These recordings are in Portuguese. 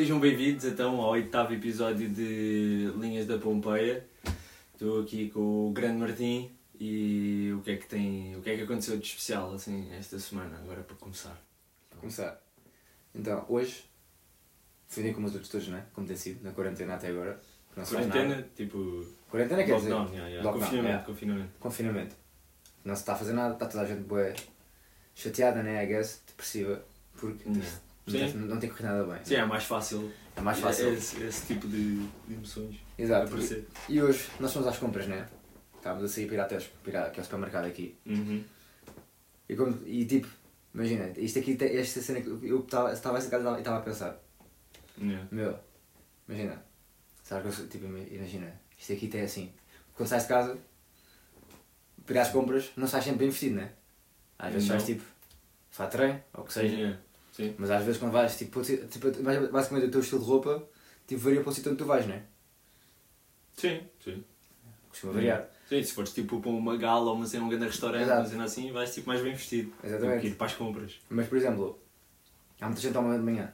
Sejam bem-vindos então ao oitavo episódio de Linhas da Pompeia. Estou aqui com o grande Martim e o que é que tem, o que é que aconteceu de especial assim esta semana, agora para começar. Para começar. Então, hoje, fui nem como os outros todos, né? Como tem sido, na quarentena até agora. Não Quarentena, tipo Quarentena quer dizer lockdown, yeah, yeah. lockdown, confinamento, yeah. confinamento. confinamento. Não se está a fazer nada, está toda a gente boa chateada, né? I guess, depressiva, porque Yeah. Não, Sim. tem, não tem corrido nada bem. Sim, é mais fácil. É mais fácil. Esse, esse tipo de, de emoções. Exato, aparecer. E hoje nós fomos às compras, né? Estávamos a sair para ir até ir aqui ao supermercado aqui. Uhum. E, como, e tipo, imagina, isto aqui, esta cena que eu estava em casa e estava a pensar. Yeah. Meu, imagina. Sabe que eu tipo, imagina, isto aqui tem assim. Quando sais de casa, para ir às compras, não sais sempre bem vestido, né? Às vezes sais tipo, de treino, ou o que seja. Yeah. Sim. Mas às vezes quando vais, tipo, tipo, basicamente o teu estilo de roupa, tipo, varia para o sítio onde tu vais, né? Sim, sim. Costuma variar. Sim, se fores tipo para uma gala ou uma cena, um grande restaurante, Exato. uma cena assim, vais tipo mais bem vestido. Exatamente. Do que ir para as compras. Mas, por exemplo, há muita gente que toma banho de manhã.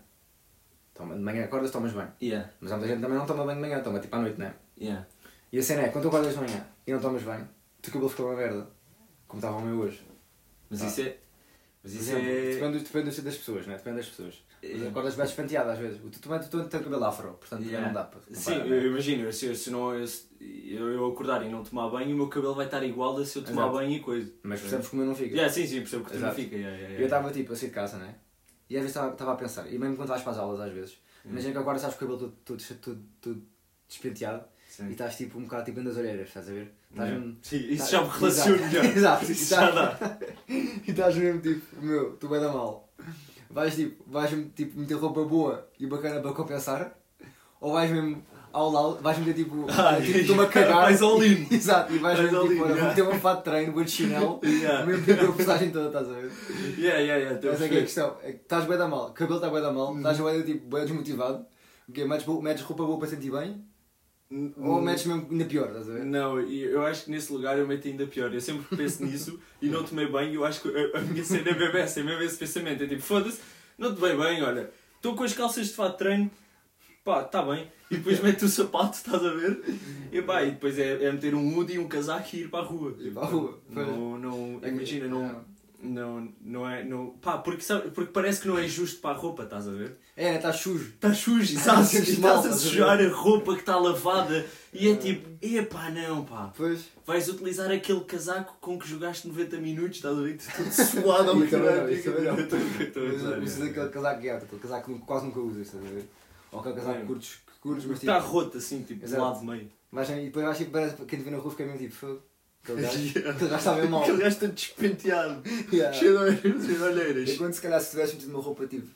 Toma de manhã, acordas, tomas banho. Yeah, Mas há muita gente também não toma banho de manhã, toma tipo à noite, né? yeah. E a cena é, quando tu acordas de manhã e não tomas banho, o teu cabelo ficou uma merda. Como estava o meu hoje. Mas Ah. isso é. Mas isso exemplo, é. Depende, depende das pessoas, né? Depende das pessoas. Mas É- acordas bem despenteado às vezes. Tu também tu, tens cabelo afro, portanto Yeah. não dá para Sim, comparar, eu né? imagino, se, se não, eu, eu eu acordar e não tomar banho, o meu cabelo vai estar igual a se eu tomar Exato. banho e coisa. Mas percebes como eu não fico. Yeah, sim, sim, percebo que tu não Exato. fica. Yeah, yeah, eu estava tipo a sair de casa, né? E às vezes estava- estava a pensar, e mesmo quando vais para as aulas às vezes, Hum. imagina que agora estás com o cabelo todo, todo, todo, todo despenteado Sim. e estás tipo um bocado tipo nas orelhas, estás a ver? Estás Yeah. mesmo. Sim, isso tá- já me relaciono Exato. já. Exato, Isso isso já dá. E estás mesmo tipo, meu, tu vai dar mal. Vais tipo, vais tipo meter roupa boa e bacana para compensar, ou vais mesmo ao lado, vais meter tipo, Ah, tipo estou-me a cagar. vais all in. Exato, e vais mesmo tipo, olha, vou meter um fato de treino, vou de chinelo, Yeah. mesmo tipo a postagem toda, estás a ver? Yeah, yeah, yeah, Essa é que é a questão, é que estás bem da mal, cabelo está bem da mal, estás bem tipo, bem desmotivado, porque metes, metes roupa boa para sentir bem, ou metes mesmo ainda pior, estás a ver? Não, eu acho que nesse lugar eu meto ainda pior. Eu sempre penso nisso e não tomei banho. Eu acho que a, a minha cena é mesmo essa, é mesmo esse pensamento. É tipo, foda-se, não tomei bem, olha, estou com as calças de fato de treino, pá, está bem. E depois meto o sapato, estás a ver? E pá, e depois é, é meter um hoodie, um casaco e ir para a rua. Ir para a rua. Não, não, É imagina, não, não, não é, não, pá, porque, sabe, porque parece que não é justo para a roupa, estás a ver? É, estás sujo. Está sujo, estás a estás a sujar a roupa que está lavada e é tipo, epá, não, pá. Pois. Vais utilizar aquele casaco com que jogaste 90 minutos, estás a ver? Tudo suado ao caralho. isso também não. Usas é. aquele casaco que é, aquele casaco que quase nunca usas, estás a ver? Ou aquele casaco É. que curtes, que curtes, mas tipo. Está roto assim, tipo, do lado meio. Mas, e depois vais tipo, parece quem te vê na rua fica mesmo tipo, fogo. Aquele gajo, Yeah. aquele gajo está bem mal. Aquele gajo está despenteado, Yeah. cheio de olheiras. Enquanto se calhar se tivesse metido uma roupa tipo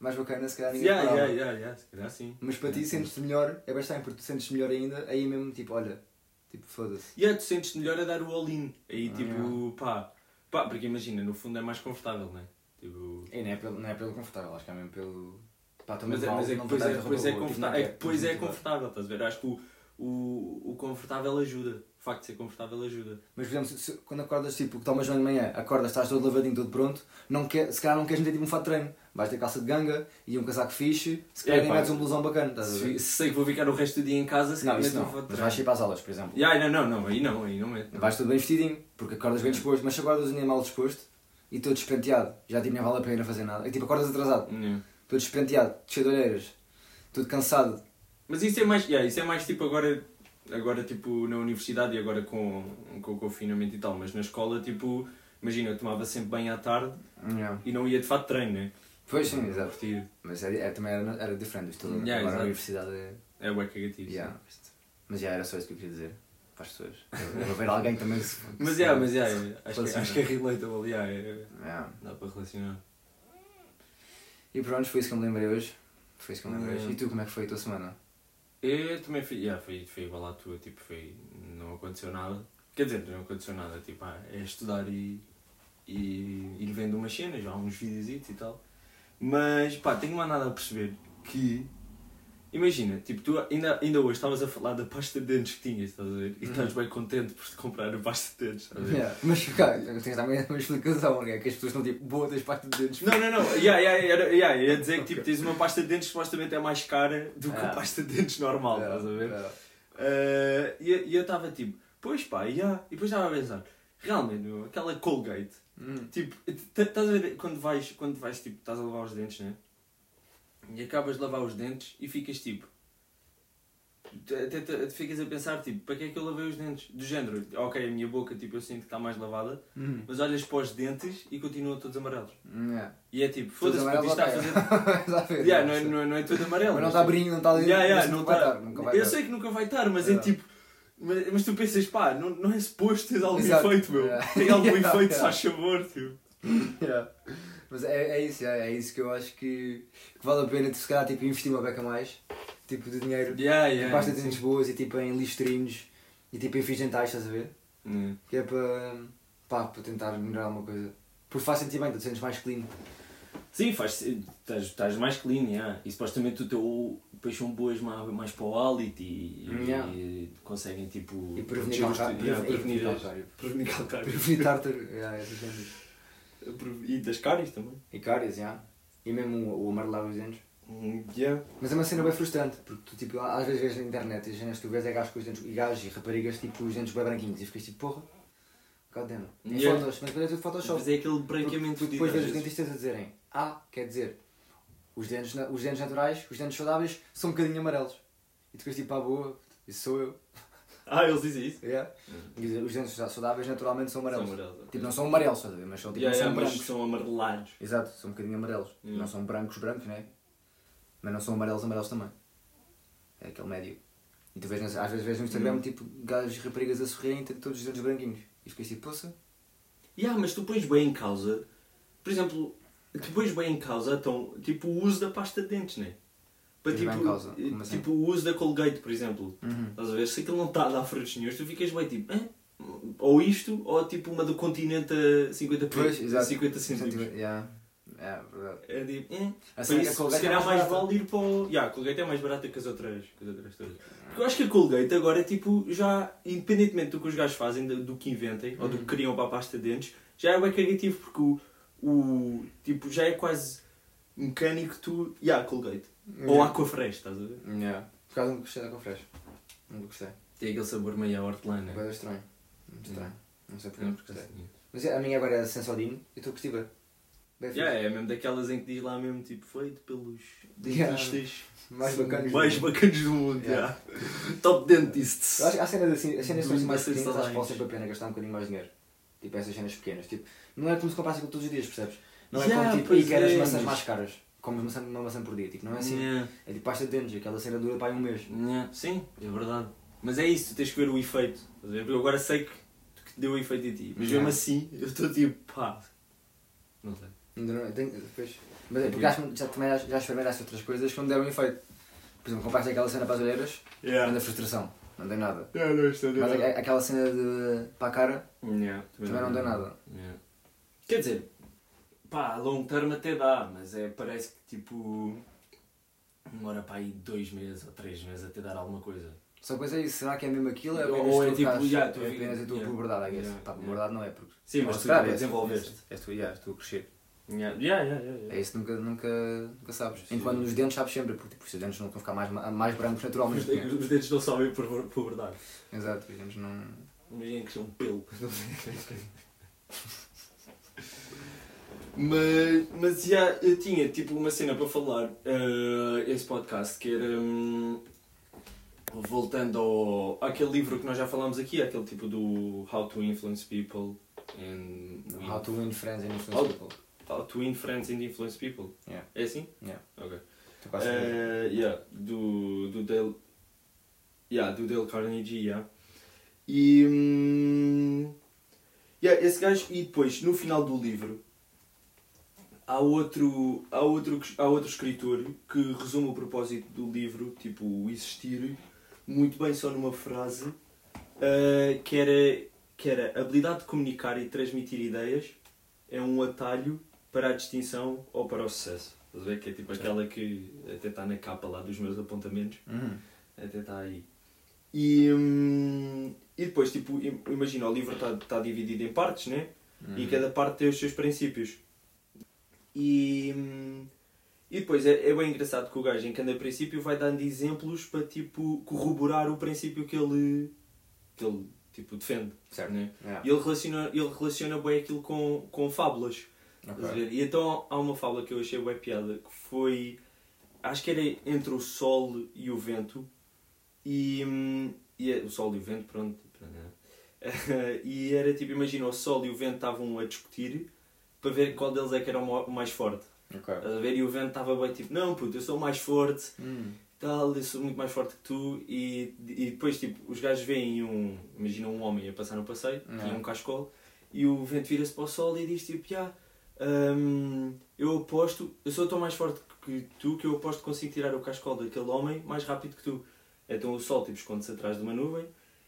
mais bacana, se calhar ninguém Yeah, yeah, yeah, yeah, se calhar sim. Mas para ti sentes-te melhor, é bastante porque tu sentes melhor ainda, aí mesmo tipo, olha, tipo, foda-se. E yeah, tu sentes melhor a dar o all-in. Aí Ah, tipo, pá, pá, porque imagina, no fundo é mais confortável, não é? Tipo... E não é pelo, não é pelo confortável, acho que é mesmo pelo. Pá, também Mas é, mas é que não depois é, dar depois roupa é boa, tipo, confortável. É depois é confortável, estás a ver? Acho que o, o, o confortável ajuda. O facto de ser confortável ajuda. Mas, por exemplo, se- se- quando acordas, tipo, que tomas banho de manhã, acordas, estás todo lavadinho, todo pronto, não quer, se calhar não queres meter tipo um fato de treino. Vais ter calça de ganga e um casaco fixe, se calhar É, nem pá, metes um blusão bacana, estás a Se, ver? se sei que vou ficar o resto do dia em casa, se Não, calhar não. um fato de Mas vais treino. ir para as aulas, por exemplo. Yeah, não, não, não, aí não, aí não meto. Vais tudo bem vestidinho, porque acordas bem disposto, mas se acordas nem mal disposto e todo despenteado, já tipo, nem vale a pena fazer nada. É tipo, acordas atrasado, Yeah. todo despenteado, cheio de olheiras, todo cansado. Mas isso é mais, yeah, isso é mais tipo agora, agora tipo na universidade e agora com, com o confinamento e tal, mas na escola tipo, imagina, eu tomava sempre bem à tarde e não ia de fato treino, né? Pois sim, exato. Curtir. Mas é, é- também era, era diferente, isto tudo. Yeah, Agora exato. a universidade é. É o cagativo. Yeah. Mas já era só isso que eu queria dizer para as pessoas. Eu vou ver alguém também se. Mas yeah, mas yeah, acho, que, acho que é relatable, yeah, é, Yeah. dá para relacionar. E pronto, foi isso que eu me lembrei hoje. Foi isso que eu me lembrei hoje. Yeah. E tu, como é que foi a tua semana? Eu também fui, yeah, foi, foi igual à tua, tipo, foi, não aconteceu nada. Quer dizer, não aconteceu nada, tipo, ah, é estudar e, e ir vendo umas cenas, há uns vídeos e tal. Mas, pá, tenho mais nada a perceber que Imagina, tipo, tu ainda, ainda hoje estavas a falar da pasta de dentes que tinhas, estás a ver? E estás bem contente por te comprar a pasta de dentes, estás a ver? Yeah. Mas cá, tens também uma explicação, é? Que as pessoas estão tipo, boa, tens pasta de dentes. Não, não, não. Yeah, yeah, yeah, yeah, ia dizer que tipo, tens uma pasta de dentes que supostamente é mais cara do que a pasta de dentes normal, Yeah, estás a ver? yeah. Eh, e e eu estava tipo, pois pá, yeah. e depois estava a pensar, realmente, meu, aquela Colgate, Hum. tipo, estás a ver quando vais, quando vais, tipo, estás a lavar os dentes, né? E acabas de lavar os dentes e ficas tipo. Até te- ficas a pensar, tipo, para que é que eu lavei os dentes? Do género, ok, a minha boca, tipo, eu sinto que está mais lavada, Hum. mas olhas para os dentes e continuam todos amarelos. Yeah. E é tipo, foda-se, porque isto está a fazer. Yeah, não, é, não, é, não é tudo amarelo. Mas não está brilho, não está ali. Yeah, yeah, não nunca vai tá- estar, nunca vai Eu estar. sei que nunca vai estar, mas é Yeah. tipo. Mas, mas tu pensas, pá, não, não é suposto ter algum Exato. efeito, meu. Tem algum efeito, yeah. faz favor, tio. Yeah. Mas é, é isso, é, é isso que eu acho que, que vale a pena, se calhar, tipo, investir uma beca mais, tipo, de dinheiro, Yeah, em yeah. pasta de dentes boas e tipo em listrinhos e tipo em fios dentais, estás a ver? Hum. Que é para, pá, para tentar melhorar uma coisa. Porque faz sentir bem, tu te sentes mais clean. Sim, faz, estás, estás mais clean, yeah. e supostamente o teu depois são boas mais, mais para o hálito e, Yeah. e conseguem tipo E prevenir calcário. yeah, prevenir calcário. prevenir calcário. Prevenir e das cáries também. E cáries, já. E mesmo o, o amarelar os dentes. Hum, yeah. Mas é uma cena bem frustrante, porque tu tipo, às vezes vês na internet e as cenas que tu vês é gajos com os dentes, e gajos e raparigas tipo os dentes bem branquinhos e ficas tipo, porra, damn. Em Yeah. fotos, mas depois é tudo Photoshop. Mas é aquele branqueamento depois vês os dentistas a dizerem, ah, quer dizer, os dentes, os dentes naturais, os dentes saudáveis são um bocadinho amarelos. E tu ficas tipo, ah, boa, isso sou eu. Ah, eles dizem isso? Yeah. Os dentes saudáveis naturalmente são amarelos. São amarelos. Tipo, não são amarelos, estás a ver? Mas são, tipo, Yeah, não são yeah, mas brancos. são amarelados. Exato, são um bocadinho amarelos. Yeah. Não são brancos, brancos, né? Mas não são amarelos, amarelos também. É aquele médio. E tu vês, nas- às vezes vês no Instagram, tipo, gajos e raparigas a sorrirem e têm todos os dentes branquinhos. E ficas tipo, poça. Yeah, mas tu pões bem em causa, por exemplo, tu pões bem em causa então, tipo, o uso da pasta de dentes, né? Para, tipo? Como assim? tipo o uso da Colgate, por exemplo. Uhum. Estás a ver? Se aquilo não está a dar frutos nenhum, tu ficas bem tipo, "Hã? ou isto, ou tipo uma do continente a 50, Pois, pe- exato. 50 centímetros. Yeah. É, verdade. É tipo, eh. A cena é que a isso, Colgate se é calhar mais mais barata. vale ir para o. Yeah, a Colgate é mais barata que as outras, que as outras todas. Porque eu acho que a Colgate agora, tipo, já, independentemente do que os gajos fazem, do, que inventem, ou do que Uhum. criam para a pasta de dentes, já é bem cagativo, porque o, o. Tipo, já é quase mecânico tu. Yeah, Colgate. Ou Yeah. Aquafresh, estás a ver? Yeah. Por causa não gostei da Confresh. Não gostei. Tem aquele sabor meio à hortelã, É estranho. Muito estranho. Não sei porque Não, gostei. assim. Mas a minha agora é Sensodinho e estou a curtir bem. Bem. Yeah, é mesmo daquelas em que diz lá mesmo, tipo, feito pelos Yeah. dentistas Mais bacanas. do mais mundo. bacanas do mundo. Yeah. yeah. Top dentists. Eu acho que há cenas assim, as cenas Do são assim mais pequenas, acho que vale sempre a pena gastar um bocadinho mais dinheiro. Tipo essas cenas pequenas. Tipo, não é como se comprasse aquilo todos os dias, percebes? Não é Yeah, como tipo, e queres é, maçãs mais caras. Comes maçã, uma maçã por dia. Tipo, não é assim. Yeah. É tipo pasta de dentes, aquela cena dura para aí um mês. Yeah, Sim, é verdade. Mas é isso, tu tens que ver o efeito. Porque Eu agora sei que, que deu o efeito em ti. Mas Yeah. mesmo assim, eu estou tipo, pá. Não sei. Ainda não, tenho, depois, mas é porque acho que já, também já, já experimentaste outras coisas que não deram efeito. Por exemplo, compraste aquela cena para as olheiras, Yeah. anda frustração, não deu nada. Yeah, não, isto é Mas a- aquela cena de para a cara Yeah, também não deu nada. Yeah. Quer dizer, pá, a long term até dá, mas é, parece que tipo. Demora para aí dois meses ou três meses até dar alguma coisa. Só depois é isso, será que é mesmo aquilo? É Ou é tipo, já, tu é apenas a tua yeah. puberdade, guess. Yeah, Pá, yeah. puberdade não é, porque... Sim, mas se tu és- desenvolveste. És, tu, yeah, és tu a crescer. Yeah, yeah, yeah, yeah, yeah. É isso que nunca, nunca, nunca sabes. Sim. Enquanto nos dentes sabes sempre, porque tipo, os dentes não vão ficar mais, mais brancos Os, naturalmente. dentes- os dentes não sabem por, por verdade. Exato, os dentes não... Imagina que são um pelo. mas, mas já, eu tinha tipo uma cena para falar eh, esse podcast que era hum, voltando ao àquele livro que nós já falámos aqui, aquele tipo do How to Influence People and Win- How to win friends and How- influence people. How to Win Friends and Influence People. Yeah. É assim? Yeah. Ok. Eh, yeah, do, do Dale. Yeah, do Dale Carnegie, yeah. E. hum, yeah, esse gajo. E depois, no final do livro, há outro, há outro, há outro escritor que resume o propósito do livro, tipo, o existir, muito bem só numa frase, eh, que, era, que era: a habilidade de comunicar e transmitir ideias é um atalho para a distinção ou para o sucesso. Estás a ver? Que é tipo aquela que até está na capa lá dos meus apontamentos. Uhum. Até está aí. E, hum, e depois, tipo, im- imagina, o livro está tá dividido em partes, né? Uhum. E cada parte tem os seus princípios. E, e depois é, é bem engraçado que o gajo em cada princípio vai dando exemplos para tipo corroborar o princípio que ele, que ele tipo, defende. Certo. Né? Yeah. E ele relaciona, ele relaciona bem aquilo com, com fábulas. Ok. Estás a ver? E então há uma fábula que eu achei bem piada que foi. Acho que era entre o sol e o vento. E. e é- o sol e o vento, pronto. pronto, né? e era tipo, imagina, o sol e o vento estavam a discutir para ver qual deles é que era o mais forte. Ok. Estás a ver? E o vento estava bem tipo, não puto, eu sou o mais forte Hum. tal, eu sou muito mais forte que tu e, e depois tipo, os gajos veem um, imagina um homem a passar no passeio, Não. e um cascol, e o vento vira-se para o sol e diz tipo, já, hum, eu aposto, eu sou tão mais forte que tu que eu aposto que consigo tirar o cascol daquele homem mais rápido que tu. Então o sol tipo esconde-se atrás de uma nuvem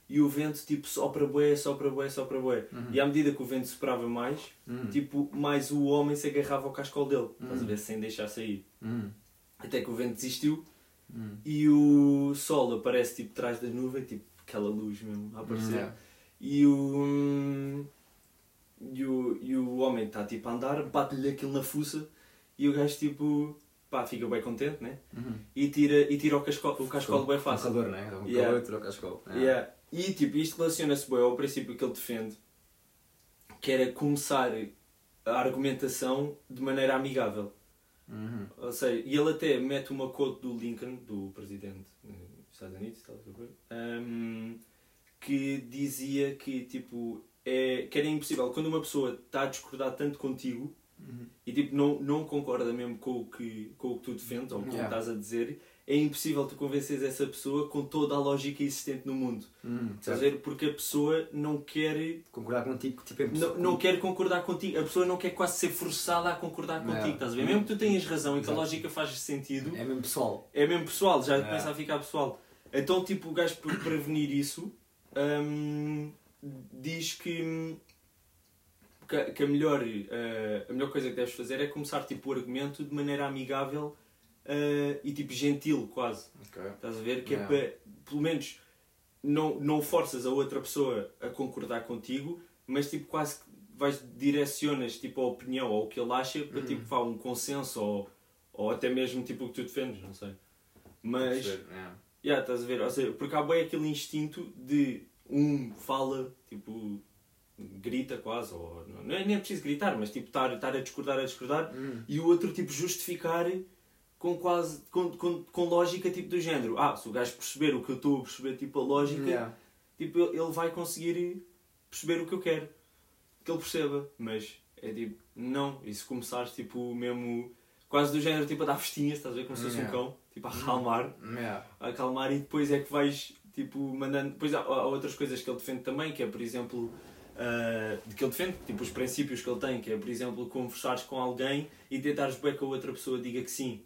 e o vento tipo sopra bué, sopra bué, sopra bué. Uhum. E à medida que o vento soprava mais, Hum. tipo, mais o homem se agarrava ao cascol dele, estás a Uhum. ver, sem deixar sair. Hum. Até que o vento desistiu Hum. e o sol aparece tipo atrás da nuvem, tipo aquela luz mesmo a aparecer. Yeah. E o. E o, e o homem está tipo a andar, bate-lhe aquilo na fuça e o gajo tipo. pá, fica bem contente, né? Uhum. E tira, e tira o cascol, o cascol bem fácil. calor, né? Yeah. calor, tirou o cascol. Yeah. Yeah. E tipo, isto relaciona-se bem ao princípio que ele defende, que era começar a argumentação de maneira amigável. Uhum. Ou seja, e ele até mete uma quote do Lincoln, do presidente eh, dos Estados Unidos, tal, ehm, que dizia que, tipo, é, que era impossível. Quando uma pessoa está a discordar tanto contigo Uhum. e tipo, não, não concorda mesmo com o, que, com o que tu defendes ou com o que Yeah. estás a dizer, é impossível tu convenceres essa pessoa com toda a lógica existente no mundo. Uhum. Estás a ver? Porque a pessoa não quer Concordar contigo, tipo, é não, não quer concordar contigo, a pessoa não quer quase ser forçada a concordar Não. contigo, estás a ver? Mesmo que tu tenhas razão e que a lógica faz sentido, É mesmo pessoal. é mesmo pessoal, já É. começa a ficar pessoal. Então, tipo, o gajo por prevenir isso hum, diz que, hum, que, a- que a, melhor, eh, a melhor coisa que deves fazer é começar tipo, o argumento de maneira amigável eh, e tipo gentil, quase. Ok. Estás a ver? Que Yeah. é para, pelo menos, não, não forças a outra pessoa a concordar contigo, mas tipo quase que vais, direcionas tipo, a opinião ou o que ele acha para Uhum. tipo, vá, um consenso ou, ou até mesmo tipo, o que tu defendes, não sei. Mas, yeah. yeah, estás a ver? Ou seja, porque há bem aquele instinto de um fala, tipo, grita quase, ou não é nem é preciso gritar, mas tipo, estar, estar a discordar, a discordar, Uhum. e o outro tipo justificar com quase com, com, com lógica tipo do género ah se o gajo perceber o que eu estou a perceber tipo a lógica Yeah. tipo ele vai conseguir perceber o que eu quero que ele perceba mas é tipo não e se começares tipo mesmo quase do género tipo a dar festinhas estás a ver como se fosse um Yeah. cão tipo a acalmar Yeah. a acalmar e depois é que vais tipo mandando depois há, há outras coisas que ele defende também que é por exemplo de que ele defende, tipo os princípios que ele tem, que é por exemplo conversares com alguém e tentares bem que a outra pessoa diga que sim.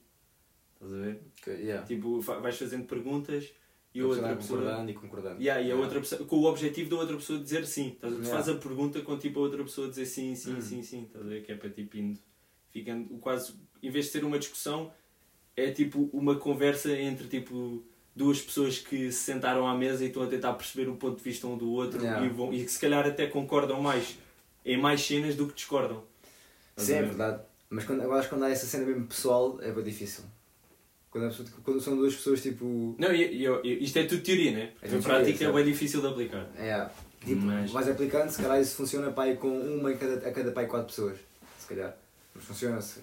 Estás a ver? Yeah. Tipo, vais fazendo perguntas e a outra pessoa. concordando e concordando. Yeah, e a outra pessoa, com o objetivo da outra pessoa dizer sim. Estás a ver? Tu Yeah. fazes a pergunta com tipo a outra pessoa dizer sim, sim, Hum. sim, sim. Estás a ver? Que é para tipo indo. Ficando quase. Em vez de ser uma discussão, é tipo uma conversa entre tipo duas pessoas que se sentaram à mesa e estão a tentar perceber o ponto de vista um do outro Yeah. e, vão, e que se calhar até concordam mais em mais cenas do que discordam. Sim, é ver? verdade. Mas quando, eu acho que quando há essa cena mesmo pessoal é bem difícil. Quando, pessoa- quando são duas pessoas tipo. Não, e, e, e- isto é tudo teoria, né? É Em tudo prática teoria, é bem difícil de aplicar. É, tipo, Mas- vais aplicando, se calhar isso funciona aí com uma em cada, a cada pai quatro pessoas. Se calhar. Mas funciona se.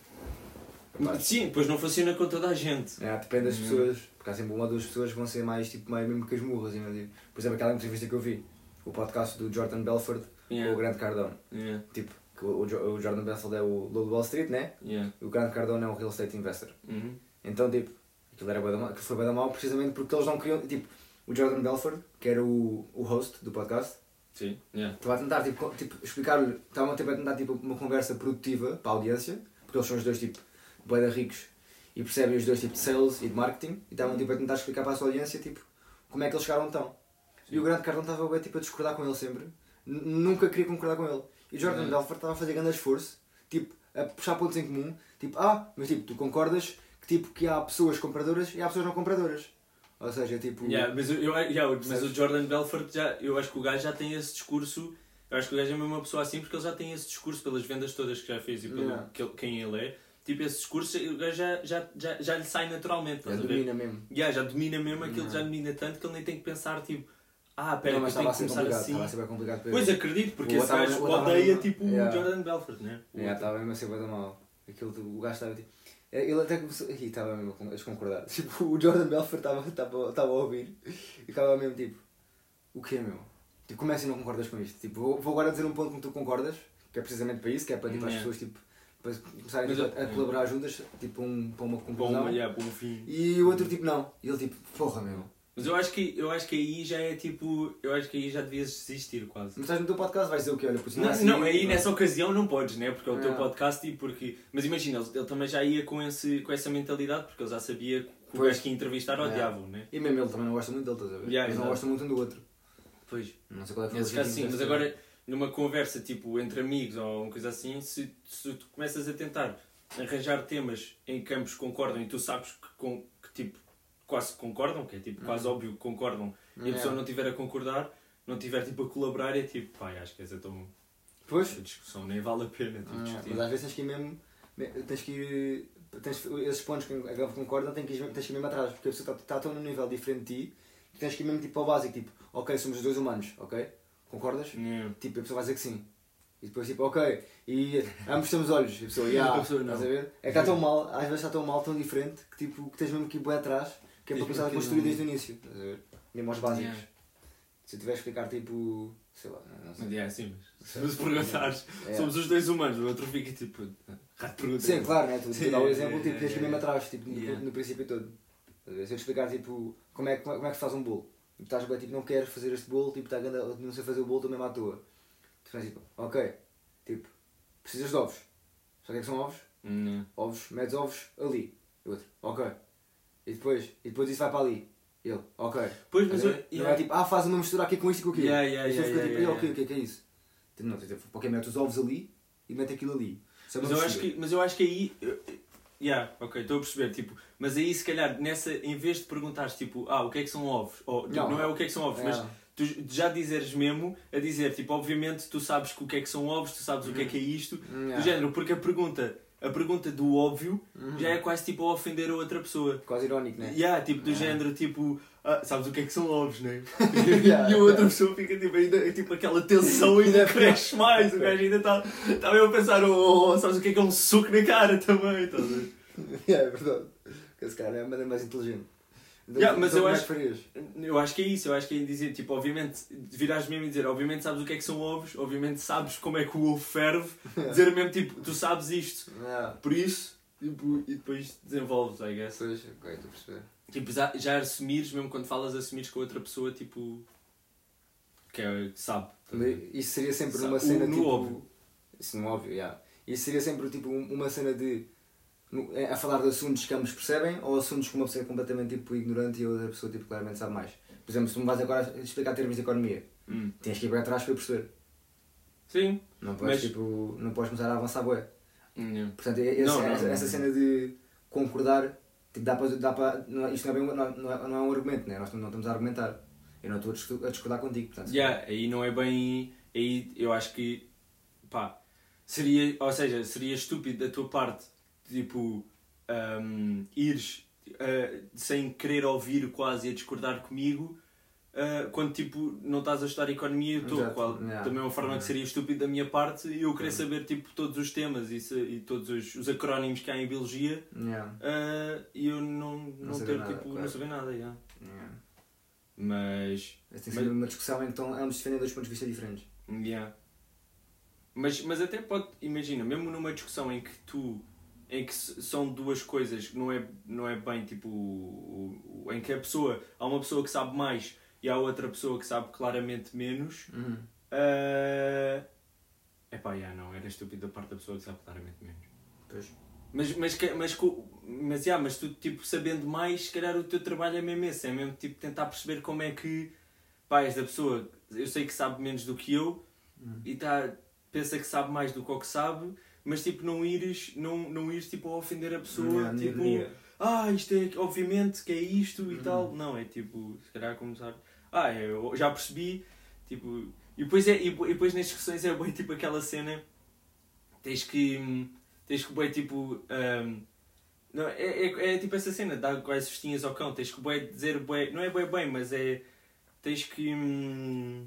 capaz. Sim, pois não funciona com toda a gente. É, depende das Hum. pessoas, porque há sempre uma ou duas pessoas que vão ser mais tipo meio mesmo que as murras. imagina. Por exemplo, aquela entrevista que eu vi, o podcast do Jordan Belford com Yeah. o Grant Cardone. Yeah. Tipo, que o, o Jo- o Jordan Belford é o Lobo Wall Street, né? Yeah. E o Grant Cardone é um real estate investor. Uhum. Então, tipo, aquilo, era da mal, aquilo foi bem da mal precisamente porque eles não queriam. Tipo, o Jordan Belfort, que era o, o host do podcast, Sim. Yeah. estava a tentar tipo, tipo, explicar-lhe, estavam tipo, a tentar tipo, uma conversa produtiva para a audiência, porque eles são os dois tipo, bué da ricos e percebem os dois tipo de sales e de marketing, e estavam tipo, a tentar explicar para a sua audiência tipo, como é que eles chegaram tão. E o Grant Cardone estava bué, tipo, a discordar com ele sempre, nunca queria concordar com ele. E o Jordan Yeah. Belfort estava a fazer grande esforço, tipo, a puxar pontos em comum. Tipo, ah, mas tipo, tu concordas tipo, que há pessoas compradoras e há pessoas não compradoras. Ou seja, tipo. Yeah, mas eu, yeah, mas o Jordan Belfort, já, eu acho que o gajo já tem esse discurso. Eu acho que o gajo é mesmo uma pessoa assim porque ele já tem esse discurso pelas vendas todas que já fez e pelo Yeah. que quem ele é. Tipo, esse discurso o gajo já, já, já, já lhe sai naturalmente. Já a domina mesmo. Yeah, já domina mesmo aquilo, Yeah. já domina tanto que ele nem tem que pensar tipo, ah, pera, Não, mas estava a que ser começar complicado. assim. Estava a ser complicado para Pois acredito, porque O esse gajo odeia tipo o Jordan Belfort, né? O Yeah, estava mesmo a ser bem mal. Aquilo, o gajo estava tipo. Ele até começou. Ih, estava mesmo a desconcordar. Tipo, o Jordan Belfort estava, estava, estava a ouvir e ficava mesmo tipo. O quê, meu? Tipo, como é assim não concordas com isto? Tipo, vou, vou agora dizer um ponto que tu concordas, que é precisamente para isso, que é para tipo, as pessoas tipo, para começarem tipo, a, a colaborar juntas, tipo, um, para uma Bom, conclusão. yeah, bom fim. E o outro tipo, não. E ele tipo, porra, meu. Mas eu acho que eu acho que aí já é tipo, eu acho que aí já devias desistir quase. Mas estás no teu podcast, vais dizer o quê? Olha, por isso Não, assim, não, aí nessa ocasião não podes, né? Porque é o teu É. podcast e porque. Mas imagina, ele, ele também já ia com, esse, com essa mentalidade, porque ele já sabia que o gajo que ia entrevistar É. odiavam, né? E mesmo ele também não gosta muito dele, estás a ver? Yeah, Eles não gostam muito um do outro. Pois. Não sei qual é a Nesse caso sim, que mas agora numa conversa tipo entre amigos ou uma coisa assim, se, se tu começas a tentar arranjar temas em que ambos concordam e tu sabes que, com, que tipo quase concordam, que é tipo quase óbvio que concordam, e a Yeah. pessoa não estiver a concordar, não estiver tipo a colaborar, é tipo, pá, acho que essa, tão, Pois, essa discussão nem vale a pena tipo, Ah, mas às vezes tens que ir mesmo. me- Tens que ir. Tens, esses pontos que a Gava concordam tens que, ir, tens que ir mesmo atrás, porque a pessoa está tá tão num nível diferente de ti que tens que ir mesmo tipo ao básico, tipo, ok, somos dois humanos, ok? Concordas? Yeah. Tipo, a pessoa vai dizer que sim. E depois tipo, ok, e ambos temos olhos, e a pessoa, yeah, A pessoa não. estás a ver? É que está tão mal, às vezes está tão mal, tão diferente, que tipo, que tens mesmo que ir bem atrás, que é para começar a construir desde o início, estás a ver? Mesmo aos básicos. Yeah. Se eu tiver a explicar tipo, sei lá, não, não sei. Mas é assim, mas se nos perguntares, É. somos os dois humanos, o outro fica tipo, rato pergunta. Sim, claro, né? Tu, dá o exemplo, tipo, tens que ir mesmo atrás, tipo, no, Yeah. no princípio todo. Se eu te explicar, tipo, como é, que- como é que se faz um bolo, e tu estás bem, tipo, não queres fazer este bolo, tipo, tá, não sei fazer o bolo, estou mesmo à toa. Tu fazes tipo, ok, tipo, precisas de ovos. Sabe o que é que são ovos? Hum, Ovos, medes ovos ali. E outro, ok. E depois, e depois isso vai para ali. Ele, ok. Pois, mas eu? Não yeah. é tipo, ah, faz uma mistura aqui com isto e com aquilo. Yeah, yeah, e yeah, fica yeah, tipo, yeah, "E, ok, o que é que é isso? Tipo, não, tipo, ok, mete os ovos ali e mete aquilo ali. Isso é Mas eu, acho que, mas eu acho que aí. eu- Yeah, ok, estou a perceber. Tipo, mas aí se calhar, nessa, em vez de perguntares tipo, ah, o que é que são ovos? Ou, Não. não, é o que é que são ovos, mas tu já dizeres mesmo a dizer, tipo, obviamente tu sabes o que é que são ovos, tu sabes o que é Uhum. que é isto, Yeah. do género, porque a pergunta, a pergunta do óbvio Uhum. já é quase tipo a ofender a outra pessoa. Quase irónico, né? Yeah, tipo, do Ah. género, tipo, ah, sabes o que é que são ovos, né? Yeah, e a outra yeah. pessoa fica tipo, ainda, tipo aquela tensão ainda cresce mais. O gajo ainda está tá mesmo a pensar, oh, oh, sabes o que é que é um soco na cara também, ver? Yeah, é verdade. Porque Esse cara é a maneira mais inteligente. Então, Yeah, mas então eu é acho-? Eu acho que é isso, eu acho que é dizer, tipo, obviamente, virás mesmo e dizer, obviamente sabes o que é que são ovos, obviamente sabes como é que o ovo ferve, dizer mesmo, tipo, tu sabes isto, Yeah. por isso, tipo, e depois desenvolves, I guess. Pois, ok, estou a perceber. Tipo, já, já assumires, mesmo quando falas, assumires com outra pessoa, tipo, que é, sabe. ver? Isso seria sempre Sabe, uma o- cena no tipo. óbvio. Isso no óbvio, yeah. Isso seria sempre tipo um- uma cena de. É, A falar de assuntos que ambos percebem ou assuntos que uma pessoa é completamente tipo, ignorante e a outra pessoa tipo, claramente sabe mais. Por exemplo, se tu me vais agora explicar termos de economia, Hum. tens que ir para trás para eu perceber. Sim. Não podes, Mas- tipo, não podes começar a avançar bué. Hum, Portanto, esse- Não, não, essa, não. essa cena de concordar, tipo, dá para, dá para, não, é- isto não é, bem, um- não, não é, não é um argumento, né? nós não estamos a argumentar. Eu não estou a discordar contigo. Portanto, Yeah, aí não é bem. Aí eu acho que. pá. Seria. Ou seja, seria estúpido da tua parte, tipo. Um, ires uh, sem querer ouvir quase a discordar comigo. uh, quando tipo não estás a estudar economia eu estou qual yeah. da mesma forma que seria estúpido da minha parte e eu querer saber tipo todos os temas e, se- e todos os, os acrónimos que há em biologia Yeah, uh, e eu não, não, saber ter nada, tipo claro. não saber nada yeah. yeah. mas Mas tem sempre uma discussão em que estão ambos defendem dois pontos de vista diferentes. Yeah. Mas, mas até pode, imagina, mesmo numa discussão em que tu, em que são duas coisas, que não é, não é bem tipo, o- o- em que a pessoa, há uma pessoa que sabe mais e há outra pessoa que sabe claramente menos, é epá, yeah, não, era estúpido da parte da pessoa que sabe claramente menos. Pois. Mas, mas, mas, mas, yeah, mas tu, tipo, sabendo mais, se calhar o teu trabalho é mesmo esse, é mesmo, tipo, tentar perceber como é que, pá, esta pessoa, eu sei que sabe menos do que eu, Hum. e tá, pensa que sabe mais do que o que sabe, mas tipo não ires, não, não ires tipo a ofender a pessoa, Yeah, tipo, ironia. ah, isto é obviamente que é isto e Uhum. tal. Não, é tipo, se calhar começar, ah, eu já percebi, tipo, e depois, é, e, e depois nas discussões é bem tipo aquela cena, tens que, tens que bem tipo, hum, não, é, é, é tipo essa cena, dar quase festinhas ao cão, tens que bem dizer bem, não é bem bem, mas é, tens que, hum,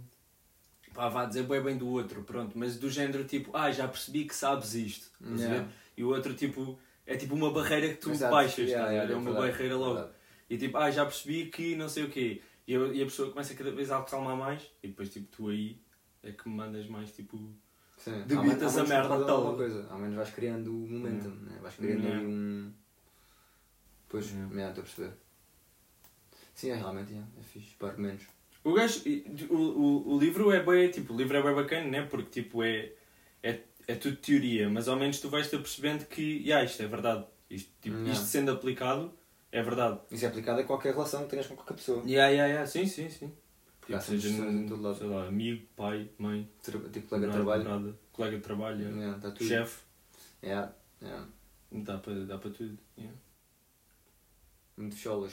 pá, vá dizer bem bem do outro, pronto, mas do género tipo, ah, já percebi que sabes isto? Yeah. E o outro tipo, é tipo uma barreira que tu Exato. baixas, Yeah, estás a ver? yeah, é uma verdade, barreira logo. verdade. E tipo, ah, já percebi que não sei o quê. E a, e a pessoa começa cada vez a acalmar mais e depois tipo tu aí é que me mandas mais tipo. Sim. Debitas menos- a menos merda toda. coisa. Ao menos vais criando o momentum, né? vais criando Yeah. um. Pois, Yeah. yeah, estou a perceber. Sim, é realmente, yeah, é fixe, para argumentos. O gajo. O, o, o livro é bem, tipo, o livro é bem bacana, né? Porque tipo é. É, é tudo teoria, mas ao menos tu vais-te apercebendo que yeah, isto é verdade. Isto, tipo, Yeah. isto sendo aplicado é verdade. Isso é aplicado a qualquer relação que tenhas com qualquer pessoa. Yeah, yeah, yeah. Sim, sim, sim. Há Tipo, seja em todo lado. sei lá, amigo, pai, mãe, Tra- Tipo, colega de trabalho. namorada, colega de trabalho, Yeah, tá tudo. chefe, Yeah, yeah. dá para dá tudo. yeah. Muito cholas.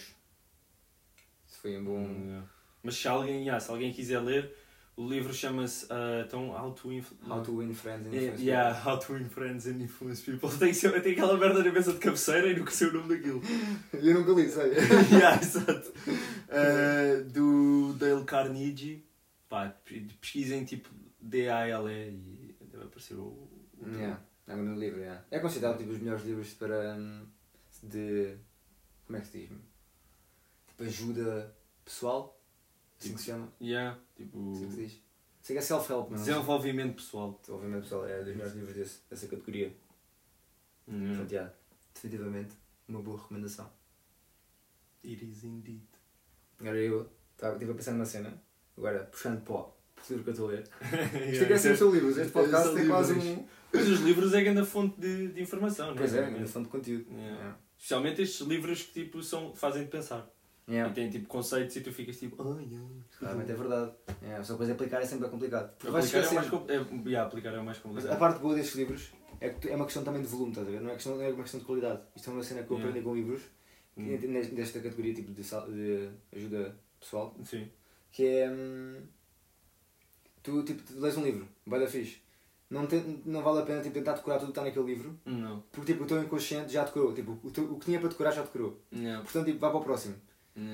Isso foi um bom. Hum, Mas se alguém, yeah, se alguém quiser ler, o livro chama-se uh, então, How to. How to win friends and Yeah, influence yeah, How to Win Friends and Influence People. Tem, ser- tem aquela merda na mesa de cabeceira e nunca sei o nome daquilo. Eu nunca li, sei. yeah, exato. Uh, do Dale Carnegie. Pá, pesquisem tipo D-A-L-E e deve aparecer o. o Yeah, é um grande livro, yeah. É considerado tipo os melhores livros para. hum, de. Como é que se diz? Tipo ajuda pessoal? Assim que se chama? Yeah, tipo. Assim que se diz? Sei que é self-help, mas. Desenvolvimento pessoal. Desenvolvimento pessoal é dos melhores livros desse, dessa categoria. Yeah. Portanto, yeah, definitivamente uma boa recomendação. It is indeed. Agora eu estava- estive a pensar numa cena, agora puxando para o para o livro que eu estou a ler. Isto Yeah, aqui é sempre isso sobre livros, este podcast são tem quase um. Mas os livros é grande fonte de, de informação, não Pois é, Realmente. uma fonte de conteúdo. Yeah. Yeah. Especialmente estes livros que tipo, são, fazem-te pensar. Yeah. E têm tipo conceitos e tu ficas tipo. Realmente é verdade. Yeah, só depois aplicar é sempre complicado. Aplicar é, mais esquecer. com- é, yeah, aplicar é mais complicado. a parte boa destes livros é que é uma questão também de volume, estás a ver? Não é, questão, não é uma questão de qualidade. Isto é uma cena que eu aprendi com livros, Hum. é nesta- desta categoria tipo de, sal- de ajuda pessoal, Sim. que é. hum, tu tipo, tu lês um livro, vai da fixe. Não, tem, não vale a pena tipo, tentar decorar tudo que está naquele livro, Não. porque tipo, o teu inconsciente já decorou. Tipo, o, teu- o que tinha para decorar já decorou. Não. Portanto, tipo, vai para o próximo.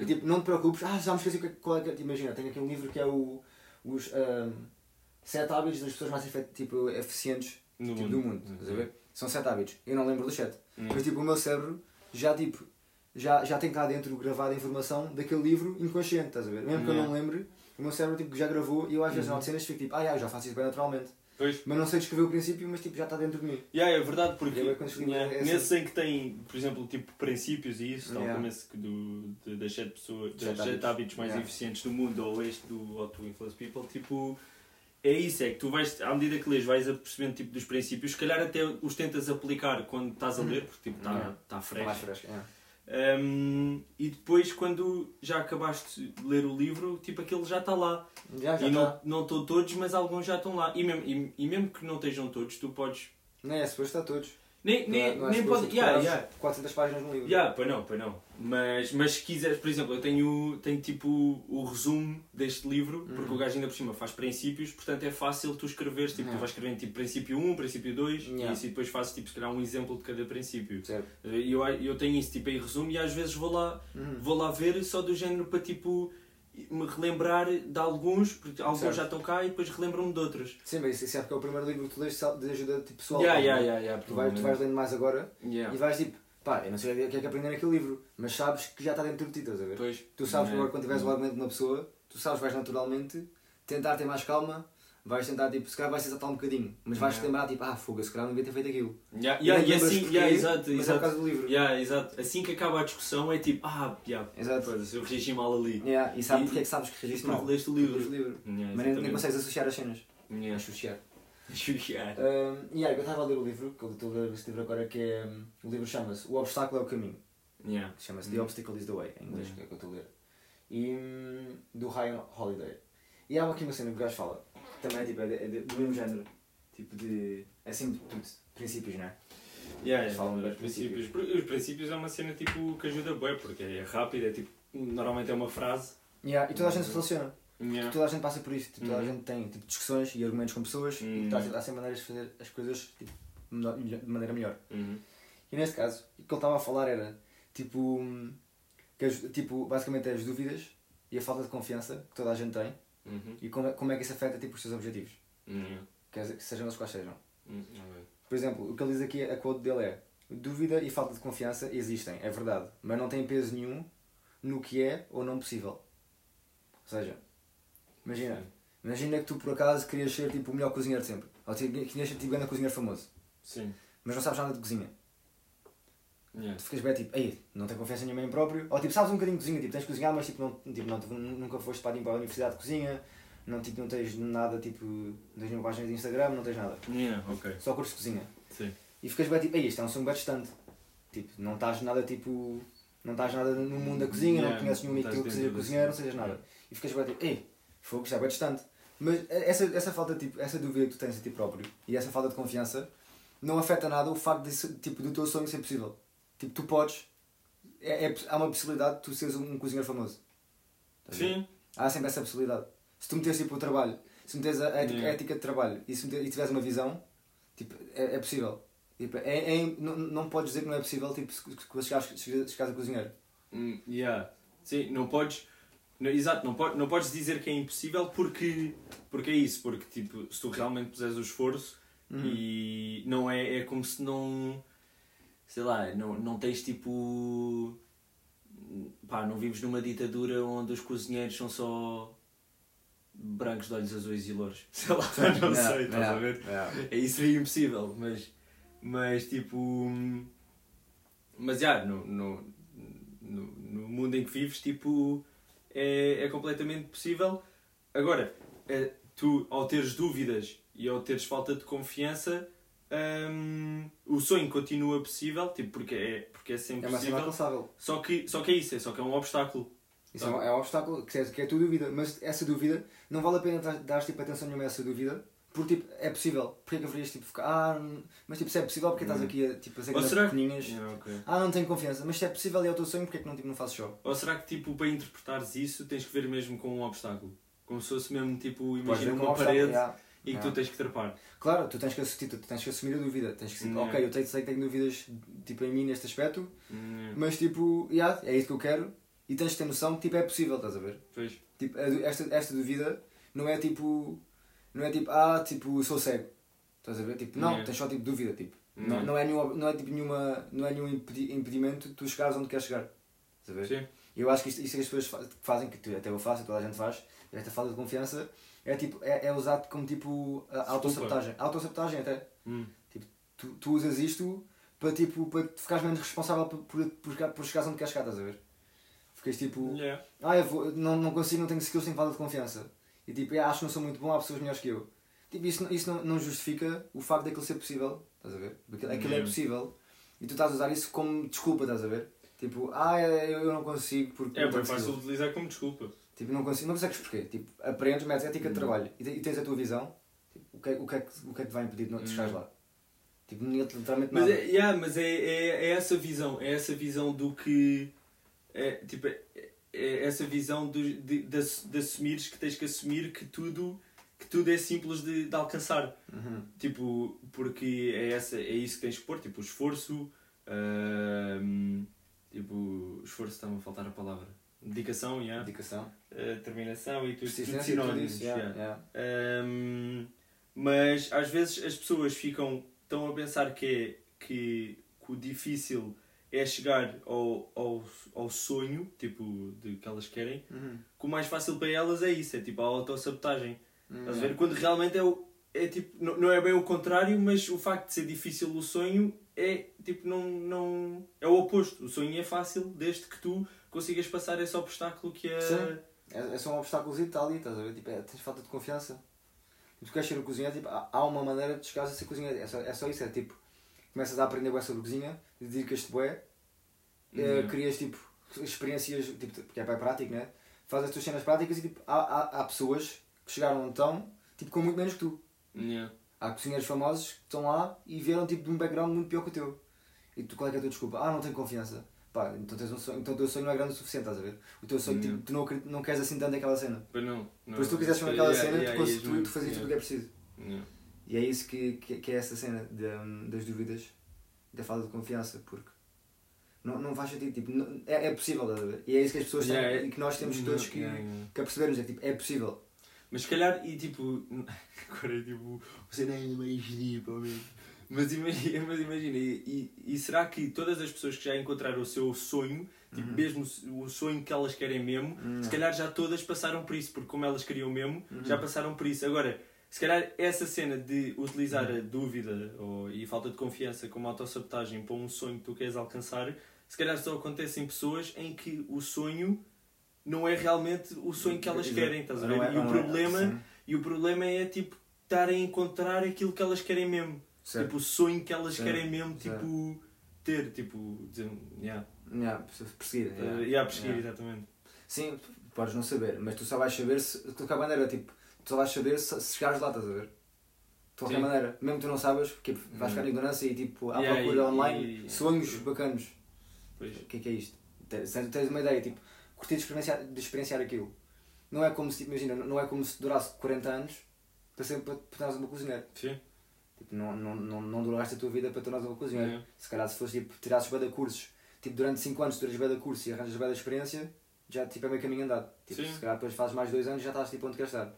E tipo, não te preocupes, ah, já me esqueci o que é- qual é que é. Imagina, tenho aqui um livro que é o, os hum, sete hábitos das pessoas mais efe- tipo, eficientes No tipo, do mundo. Estás a ver? São sete hábitos. Eu não lembro dos sete. Hum. Mas tipo, o meu cérebro já tipo. Já, já tem cá dentro gravada a informação daquele livro inconsciente, estás a ver? Mesmo que eu não lembre, o meu cérebro tipo, já gravou e eu às vezes Uhum. não cenas fico tipo, ah, já, eu já faço isso bem naturalmente. Pois. Mas não sei descrever o princípio, mas tipo, já está dentro de mim. Yeah, é verdade, porque Eu é yeah, essa- nesse em que tem, por exemplo, tipo princípios e isso, tal Yeah. como esse do, de- das sete pessoas, das Sete sete hábitos. hábitos mais Yeah. eficientes do mundo, ou este do How to Influence People, tipo, é isso, é que tu vais, à medida que lês, vais apercebendo tipo, dos princípios, se calhar até os tentas aplicar quando estás a ler, porque tipo, está Yeah. tá Está mais fresco. fresco. Um, e depois, quando já acabaste de ler o livro, tipo, aquilo já está lá. Já, já e está. não não estão todos, mas alguns já estão lá. E mesmo, e, e mesmo que não estejam todos, tu podes. Não é suposto estar todos. Nem, Não é- nem, não é nem pode. Yeah, yeah. 400 páginas no livro. Yeah, pois não, pois não. Mas, mas se quiseres, por exemplo, eu tenho, tenho tipo o resumo deste livro, porque Uhum. o gajo ainda por cima faz princípios, portanto é fácil tu escreveres, tipo, tu vais escrevendo tipo princípio 1, princípio 2, Yeah. e assim depois fazes tipo, se calhar um exemplo de cada princípio. Certo. E eu, eu tenho isso tipo em resumo e às vezes vou lá, Uhum. vou lá ver só do género para tipo me relembrar de alguns, porque alguns Certo. já estão cá e depois relembro-me de outros. Sim, mas isso é porque é o primeiro livro que tu lês de ajuda tipo, pessoal. Yeah, tá? yeah, yeah, yeah, Tu, vais, tu vais lendo mais agora Yeah. e vais tipo, pá, eu não sei o que é que aprender naquele livro, mas sabes que já está dentro de ti, estás a ver? Depois, Tu sabes que Yeah. agora quando tiveres o argumento de uma pessoa, tu sabes que vais naturalmente tentar ter mais calma, vais tentar, tipo, se calhar vais exaltar um bocadinho, mas vais-te Yeah. lembrar, tipo, ah, foga, se calhar não devia ter feito aquilo. Yeah, E yeah, e assim, porquê, yeah, exato, Mas é por exato. causa do livro. Yeah, exato. Assim que acaba a discussão é tipo, ah, yeah, Exato. foda-se, eu reagi mal ali. Yeah, e sabes E- porque é que sabes que Porque mal? leste o livro. o livro. Yeah, Mas nem, nem consegues associar as cenas. Yeah. Associar. Yeah. Um, e aí, eu estava a ler o livro, que eu estou a ler este livro agora, que é. um, o livro chama-se O Obstáculo é o Caminho. Yeah. Chama-se. The Obstacle is the Way, em inglês, que é que eu estou a ler. E. hum, do Ryan Holiday. E há aqui uma cena que o gajo fala, também é, tipo, é, de- é de- do mesmo género. Tipo de. É assim de tudo. princípios, não é? Yeah, falam yeah, dos os, princípios. Os princípios é uma cena tipo, que ajuda bem, porque é rápido, é tipo. Normalmente é uma frase. Yeah, e toda a gente se relaciona. Yeah. Toda a gente passa por isso. Tipo, toda a Uhum. gente tem tipo, discussões e argumentos com pessoas Uhum. e há, há sempre maneiras de fazer as coisas tipo, melhor- de maneira melhor. Uhum. E neste caso, o que ele estava a falar era tipo, que as- tipo basicamente as dúvidas e a falta de confiança que toda a gente tem Uhum. e como é, como é que isso afeta tipo, os seus objetivos, Uhum. quer dizer, que sejam eles quais sejam. Uhum. Por exemplo, o que ele diz aqui, a quote dele é dúvida e falta de confiança existem, é verdade, mas não têm peso nenhum no que é ou não possível. Ou seja, imagina, imagina que tu por acaso querias ser tipo o melhor cozinheiro de sempre, ou querias ser tipo grande cozinheiro famoso, Sim. mas não sabes nada de cozinha. Yeah. Tu ficas bem tipo, ei, não tenho confiança nenhuma em mim próprio, ou tipo, sabes um bocadinho de cozinha, tipo, tens de cozinhar, mas tipo, não, tipo, não, nunca foste para, para a universidade de cozinha, não, tipo, não tens nada, tipo, não tens nenhuma página de Instagram, não tens nada, Yeah, ok. só curso de cozinha. Sim. E ficas bem tipo, ei, isto é um som bem distante. Tipo, não estás nada tipo. Não estás nada no mundo da cozinha, Yeah, não conheces nenhum amigo que seja cozinheiro, não sejas nada. E ficas bem tipo, ei, fogo, isto é bem distante. Mas essa, essa falta, tipo, essa dúvida que tu tens de ti próprio e essa falta de confiança não afeta nada o facto de, tipo, do teu sonho ser possível. Tipo, tu podes. É, é, há uma possibilidade de tu seres um, um cozinheiro famoso. Sim. Há sempre essa possibilidade. Se tu meteres tipo, o trabalho, se meteres a ética, Yeah. a ética de trabalho e se meter- e tiveres uma visão, tipo, é, é possível. Tipo, é, é- não, não podes dizer que não é possível tipo, se, se, chegares, se chegares a cozinheiro. Hum, yeah. Sim, não podes. não- exato, não, po não podes dizer que é impossível porque, porque é isso, porque tipo, se tu realmente puseres o esforço e não é, é como se não. Sei lá, não, não tens tipo. Pá, não vives numa ditadura onde os cozinheiros são só brancos de olhos azuis e louros. Sei lá, não Yeah, sei, estás a ver? É isso seria impossível, mas, mas tipo. Mas já, no, no, no, no mundo em que vives, tipo, é, é completamente possível. Agora, é, tu, ao teres dúvidas e ao teres falta de confiança, hum, o sonho continua possível, tipo, porque é, porque é sempre É uma possível. alcançável. Só que, só que é isso, é só que é um obstáculo. Isso é um, é um obstáculo que é, que é a tua dúvida. Mas essa dúvida, não vale a pena dar, dar tipo, atenção nenhuma a essa dúvida. Porque tipo, é possível. Porquê que haverias tipo, ficar. Ah, mas tipo, se é possível, porque estás Hum. aqui a tipo, fazer que- pequeninhas. Yeah, ok. Ah, não tenho confiança. Mas se é possível e é o teu sonho, porquê que não, tipo, não fazes show? Ou será que, tipo, para interpretares isso, tens que ver mesmo com um obstáculo? Como se fosse mesmo, tipo, imagina como uma um obstáculo, parede yeah. E que Yeah. tu tens que trepar. Claro, tu tens que assumir, tu tens que assumir a dúvida. Tens que tipo, Yeah. ok, eu tenho, sei que tenho dúvidas tipo, em mim neste aspecto, mas tipo, yeah, é isso que eu quero e tens que ter noção que tipo, é possível, estás a ver? Pois. Tipo, esta, esta dúvida não é tipo. Não é tipo, ah, tipo, sou cego. Estás a ver? Tipo, não, Yeah. tens só tipo dúvida. Tipo. Não, não, é nenhum, não é tipo nenhuma. Não é nenhum impedi- impedimento tu chegares onde queres chegar. Estás a ver? Sim. Eu acho que isto, isto que as pessoas fa- fazem, que tu- até eu faço, toda a gente faz, esta falta de confiança, é, tipo, é, é usado como tipo autossabotagem. Autossabotagem até. Hum. Tu, tu usas isto para, tipo, para ficares menos responsável por, por, por, por chegares onde queres chegar, estás a ver? Ficas tipo, Yeah. ah, eu vou, não, não consigo, não tenho skills, tenho falta de confiança. E tipo, "Ah, acho que não sou muito bom, há pessoas melhores que eu. Tipo, isso, isso não, não justifica o facto daquilo ser possível, estás a ver? Porque aquilo é Yeah. possível e tu estás a usar isso como desculpa, estás a ver? Tipo, ah, eu, eu não consigo porque. É bem fácil skills." utilizar como desculpa. Tipo, não consigo, não consegues porquê? Tipo, aprendes, metes ética de Hum. trabalho e, te- e tens a tua visão, tipo, o, que, é- o, que é o que é que te vai impedir de não de chegares Hum. lá? Tipo, literalmente Mas, nada. é, yeah, mas é, é, é essa visão, é essa visão do que. É, tipo, é, é essa visão de, de, de, de assumires que tens que assumir que tudo, que tudo é simples de, de alcançar. Uhum. Tipo, porque é, essa, é isso que tens que pôr, tipo, o esforço, ahm, tipo, esforço está-me a faltar a palavra. Dedicação, yeah. Dedicação. Eh, determinação e tudo, tudo sinónimos. isso, yeah, yeah. yeah. Ahm, mas às vezes as pessoas ficam tão a pensar que, é, que, que o difícil é chegar ao, ao, ao sonho, tipo, de que elas querem, Uhum. que o mais fácil para elas é isso, é tipo a autossabotagem. Estás a Uhum. ver? Quando realmente é, o, é tipo, não, não é bem o contrário, mas o facto de ser difícil o sonho é tipo, não, não. É o oposto. O sonho é fácil desde que tu consigas passar esse obstáculo que é. Sim. É, é só um obstáculo e tal estás a ver? Tipo, é, tens falta de confiança. Tu queres ser o cozinheiro, tipo, há, uma maneira de chegares a ser cozinheiro. É só, é só isso, é tipo, começas a aprender bué sobre cozinha, dedicas-te bué, eh, Uhum. crias tipo experiências, tipo, porque é bem prático, né? Fazes as tuas cenas práticas e tipo, há, há, há pessoas que chegaram estão, tipo, com muito menos que tu. Yeah. há cozinheiros famosos que estão lá e vieram tipo de um background muito pior que o teu. E tu, qual é que é a tua desculpa? Ah, não tenho confiança. Pá, então, tens um sonho, então o teu sonho não é grande o suficiente, estás a ver? O teu sonho, Não. tipo, tu não, não queres assim tanto aquela cena. Pois não. não. Pois se tu quisesse fazer aquela Yeah, cena, yeah, tu, yeah, tu, yeah, tu fazias tudo o que é preciso. yeah. E é isso que, que, que é essa cena de, hum, das dúvidas, da falta de confiança, porque não, não faz sentido, tipo, não- é, é possível, estás a ver? E é isso que as pessoas têm Yeah, e que nós temos todos que, Yeah, yeah. que apercebermos, é tipo, é possível. Mas se calhar, e tipo, agora é tipo, você não é mais menos. Mas imagina, mas imagina e, e, será que todas as pessoas que já encontraram o seu sonho, tipo, Uhum. mesmo o sonho que elas querem mesmo, Hum, se calhar já todas passaram por isso, porque como elas queriam mesmo, Uhum. já passaram por isso. Agora, se calhar essa cena de utilizar a dúvida ou, e falta de confiança como autossabotagem para um sonho que tu queres alcançar, se calhar só acontece em pessoas em que o sonho não é realmente o sonho que elas querem, estás a ver? É- e, o é- problema, sim, e o problema é tipo estarem a encontrar aquilo que elas querem mesmo. certo. Tipo o sonho que elas Certo. querem mesmo Certo. tipo, ter, tipo, dizer, yeah, Yeah, perseguir. yeah. yeah. yeah, perseguir, Yeah. exatamente. Sim, podes não saber, mas tu só vais saber se. De qualquer maneira, tipo, tu só vais saber se, se chegares lá, estás a ver? De qualquer Sim. maneira, mesmo que tu não sabes, porque vais ficar Hum. em ignorância e tipo, à Yeah, procura e- online, e- sonhos bacanos. Pois. O que é que é isto? Tens, tens uma ideia, tipo, curtir de experienciar, de experienciar aquilo. Não é como se, imagina, não é como se durasse 40 anos para sempre para te tornares uma cozinheira. Sim. Tipo, não, não, não, não duraste a tua vida para tornares uma cozinheira. Yeah. Se calhar se fosse tipo, tirasses de cursos, tipo, durante 5 anos tiras de curso e arranjas bem da experiência, já tipo, é meio caminho andado. Tipo, Sim. se calhar depois fazes mais 2 anos e já estás tipo onde queres estar.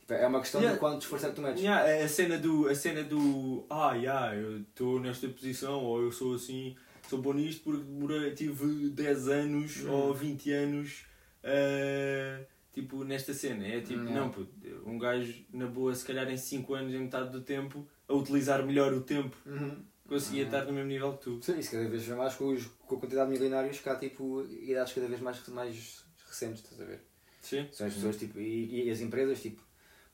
Tipo, é uma questão Yeah. de quanto esforço é que tu metes. Yeah, a cena do, a cena do ah, yeah, eu estou nesta posição ou eu sou assim, sou bom nisto porque demorei, tive 10 anos Hum. ou 20 anos ah, tipo nesta cena. É tipo, Yeah. não, puto, um gajo na boa, se calhar em 5 anos, em metade do tempo, a utilizar melhor o tempo, Uhum. conseguia Uhum. estar no mesmo nível que tu. Sim, isso cada vez mais com, os, com a quantidade de milionários que há tipo idades cada vez mais, mais recentes, estás a ver? Sim. São as pessoas tipo, e, e as empresas, tipo,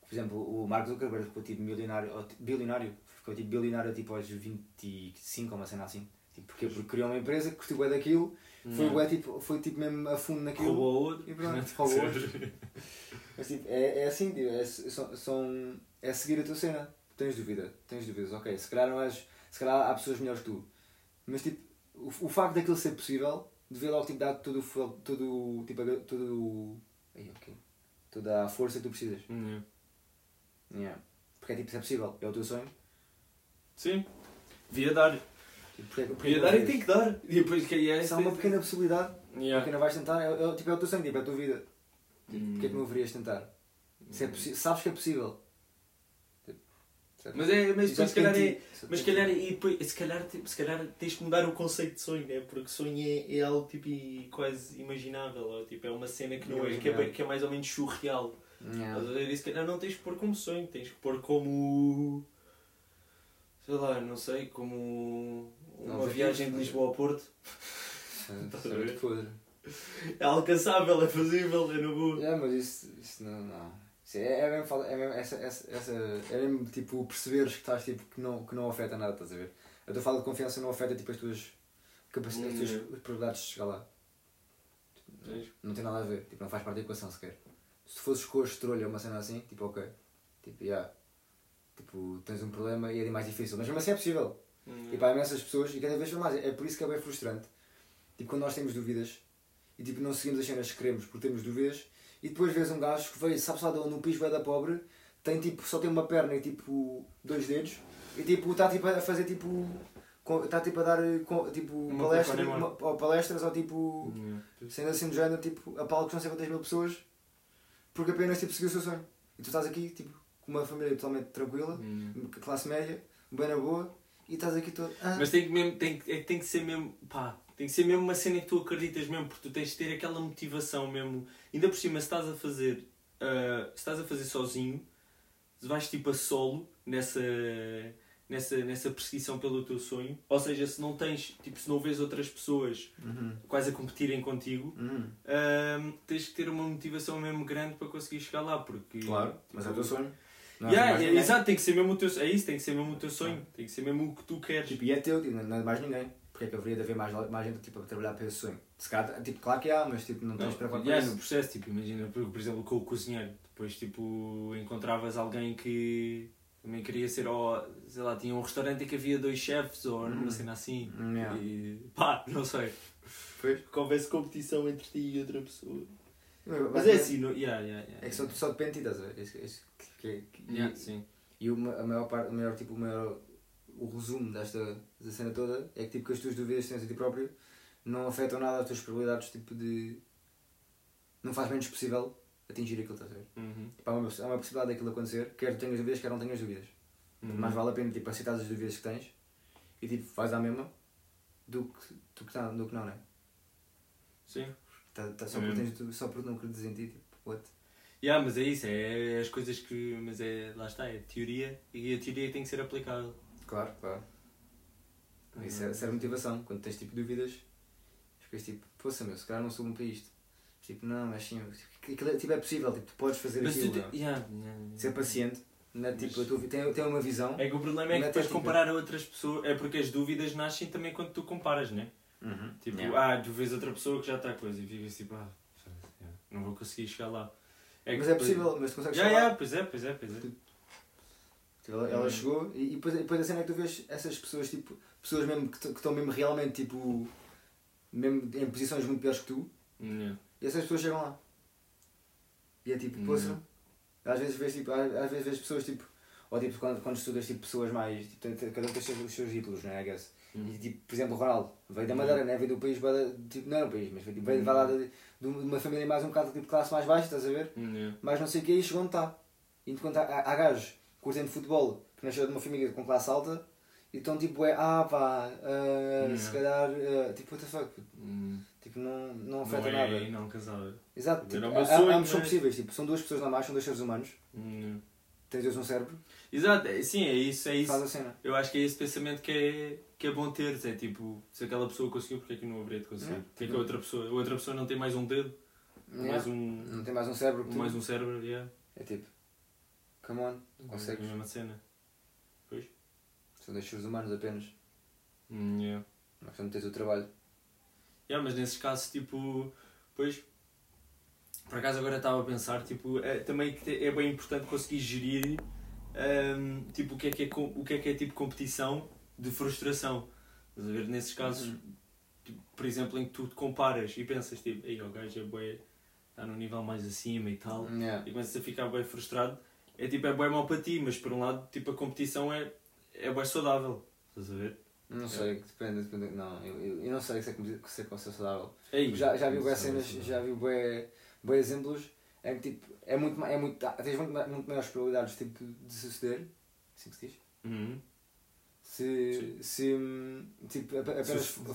por exemplo, o Mark Zuckerberg ficou tipo milionário, ou, tipo, bilionário, ficou tipo bilionário tipo aos 25 ou uma cena assim. Tipo, porquê? Porque criou uma empresa que curtiu bem daquilo, foi, bué, tipo, foi tipo mesmo a fundo naquilo. Roubou outro. E pronto, roubou outro. Mas tipo, é, é assim, tipo, é, são, são, é seguir a tua cena. Tens dúvida, tens dúvidas, ok. Se calhar não és, se calhar há pessoas melhores que tu. Mas tipo, o, o facto daquilo ser possível, devia logo tipo, dar todo o todo, tipo, todo o- ok. toda a força que tu precisas. Yeah. Yeah. Porque é tipo, se é possível, é o teu sonho. Sim. Devia dar. Tipo, porque, porque Devia dar e tem que dar. E depois que é Se há uma pequena possibilidade, Yeah. porque não vais tentar, é, é, tipo, é o teu sonho, tipo, é a tua vida. Hum. Porquê é que não haverias tentar? Se é possi- sabes que é possível. Tipo, certo? Mas, é, mas E depois se calhar é. Mas se calhar, e depois, se, calhar, tipo, se calhar tens que mudar o conceito de sonho, né? porque sonho é, é algo tipo, e quase imaginável, ou, tipo, é uma cena que, não é, que, é, que é mais ou menos surreal. Yeah. E se calhar não tens que pôr como sonho, tens que pôr como. sei lá, não sei, como. Uma viagem de mas- Lisboa Porto. A? Podre. É alcançável, é fazível, é no boa. É, mas isso, isso não. não. Isso é, é mesmo, é mesmo essa, essa, essa, é mesmo tipo perceberes que estás tipo que não, que não afeta nada, estás a ver? A tua falta de confiança não afeta tipo as tuas capacidades, as tuas probabilidades de chegar lá. Tens. Não tem nada a ver, tipo, não faz parte da equação sequer. Se tu fosses com a estrolha ou uma cena assim, tipo, ok. Tipo, yeah. Tipo, tens um problema e é mais difícil. Mas mesmo assim é possível. Hum. E pá, imensas pessoas, e cada vez mais, é por isso que é bem frustrante. Tipo, quando nós temos dúvidas e tipo, não seguimos as cenas que queremos porque temos dúvidas, e depois vês um gajo que veio, sabe-se lá de onde, num piso da pobre, tem tipo, só tem uma perna e tipo, dois dedos, e tipo, está tipo, a fazer tipo, está tipo a dar tipo, palestra, uma- ou palestras ou tipo, Hum. sendo assim do género, tipo, a palcos não sei quantas mil pessoas, porque apenas tipo, seguiu o seu sonho. E tu estás aqui, tipo, com uma família totalmente tranquila, Hum. classe média, bem na boa, e estás aqui todo. Ah, Mas tem que, mesmo, tem, que- é tem que ser mesmo, pá, tem que ser mesmo uma cena que tu acreditas mesmo, porque tu tens de ter aquela motivação mesmo. Ainda por cima, se estás a fazer, ah, se estás a fazer sozinho, se vais tipo a solo nessa, nessa, nessa perseguição pelo teu sonho, ou seja, se não tens, tipo, se não vês outras pessoas Uhum. quase a competirem contigo, Uhum. ah, tens que ter uma motivação mesmo grande para conseguir chegar lá, porque... Claro, mas é o teu sonho. Não Yeah, é, exato, tem que ser mesmo o teu é isso, tem que ser mesmo o teu sonho, tem que ser mesmo o que tu queres. Tipo, e é teu, tipo, não é mais ninguém. Porque é que haveria de haver mais, mais gente tipo, a trabalhar para esse sonho? Se calhar, tipo, claro que há, mas tipo, não tens Não, com yeah, isso. no processo, tipo, imagina, por, por exemplo, com o cozinheiro. Depois, tipo, encontravas alguém que Também queria ser, ó, sei lá, tinha um restaurante em que havia dois chefes ou uma cena assim. Yeah. E pá, não sei. Pois. Houvesse competição entre ti e outra pessoa. Mas Mas é assim, no... yeah, yeah, yeah. É que só, só depende de ti, estás a ver? Que- que- Yeah, e- sim. E uma, a maior parte, o maior, tipo, o maior, o resumo desta da cena toda é que tipo que as tuas dúvidas que tens a ti próprio não afetam nada as tuas probabilidades tipo de não faz menos possível atingir aquilo, estás a ver? Uhum. Tipo, há, uma, há uma possibilidade daquilo acontecer, quer tenhas dúvidas, quer não tenhas dúvidas. Uhum. Mais vale a pena tipo, aceitar as dúvidas que tens e tipo, faz a mesma do que, do que, não, do que não, né? Sim. Tá, tá, só, É mesmo. tens, tu- só porque não acreditas em ti, tipo, what? Yeah, mas é isso, é as coisas que. Mas é. Lá está, é teoria e a teoria tem que ser aplicável. Claro, claro. Isso Uhum. é, serve motivação. Quando tens tipo dúvidas, ficas tipo, poça meu, se calhar não sou bom para isto. Tipo, não, mas sim, tipo, aquilo é, tipo, é possível, tipo, tu podes fazer Mas tu aquilo. te... não? yeah, yeah, yeah. Ser paciente, não é, tipo, Mas- vi- tem, tem uma visão. É que o problema é que Não é depois técnica. comparar a outras pessoas. É porque as dúvidas nascem também quando tu comparas, né? Uhum. Tipo, Yeah. ah, tu vês outra pessoa que já está coisa e ficas tipo, ah, não vou conseguir chegar lá. que mas é depois- possível, mas tu consegues Yeah, chegar lá. yeah, pois é, pois é, pois é. Tipo, ela, ela Uhum. chegou e, e depois, depois a cena é que tu vês essas pessoas, tipo, pessoas mesmo que que estão mesmo realmente, tipo, mesmo em posições muito piores que tu, Yeah. e essas pessoas chegam lá. E é tipo, Uhum. poça. Às vezes vês, tipo, às, às vezes vês pessoas, tipo, ou tipo, quando, quando estudas, tipo, pessoas mais, tipo, cada um tem os seus, os seus ídolos, não é, I guess. Uhum. E tipo, por exemplo, o Ronaldo veio da Madeira, né? veio do país, tipo, não era um país, mas veio, tipo, veio lá de, de uma família mais um bocado tipo classe mais baixa, estás a ver? Yeah. Mas não sei o que, e chegou onde está. E enquanto há, há, há gajos de futebol que nasceu de uma família com classe alta e estão tipo, é, ah pá, ah, se calhar, ah, tipo, what the fuck, Hum, tipo, não, não Não afeta é nada. não casado. Exato, tipo, a- sonho, ambos são mas- possíveis, tipo, são duas pessoas normais, são dois seres humanos, Hum. tens dois um cérebro, Exato, é- sim, é isso, é isso. faz a cena. Eu acho que é esse pensamento que é, que é bom ter. É tipo, se aquela pessoa conseguiu, porque é que não haveria de conseguir? Porque é que a outra pessoa, a outra pessoa não tem mais um dedo, Yeah. mais um, Não tem mais um cérebro que tu. mais um cérebro, yeah. É tipo, come on, consegues. É a mesma cena. São dois seres humanos apenas, Hum, yeah. mas não tens o trabalho. Yeah, mas nesses casos, tipo, pois, por acaso agora estava a pensar, tipo, é, também que é bem importante conseguir gerir, hum, tipo, o que é que é, o que é que é tipo competição de frustração. Estás a ver? Nesses casos, Uhum. tipo, por exemplo, em que tu te comparas e pensas, tipo, ei, o gajo é bué, está num nível mais acima e tal, Yeah. e começas a ficar bem frustrado, é tipo, é bem mau para ti, mas por um lado, tipo, a competição é, é bem saudável. Estás a ver? Não sei, depende, depende. Não, eu, eu, eu não sei se é, se é ser saudável. Ei, Já, já vi bué cenas, já vi bué, bué exemplos é que tipo, é muito, é muito, tens muito, muito maiores probabilidades tipo, de suceder, assim que se diz, Uhum. Se, se tipo, ap- apenas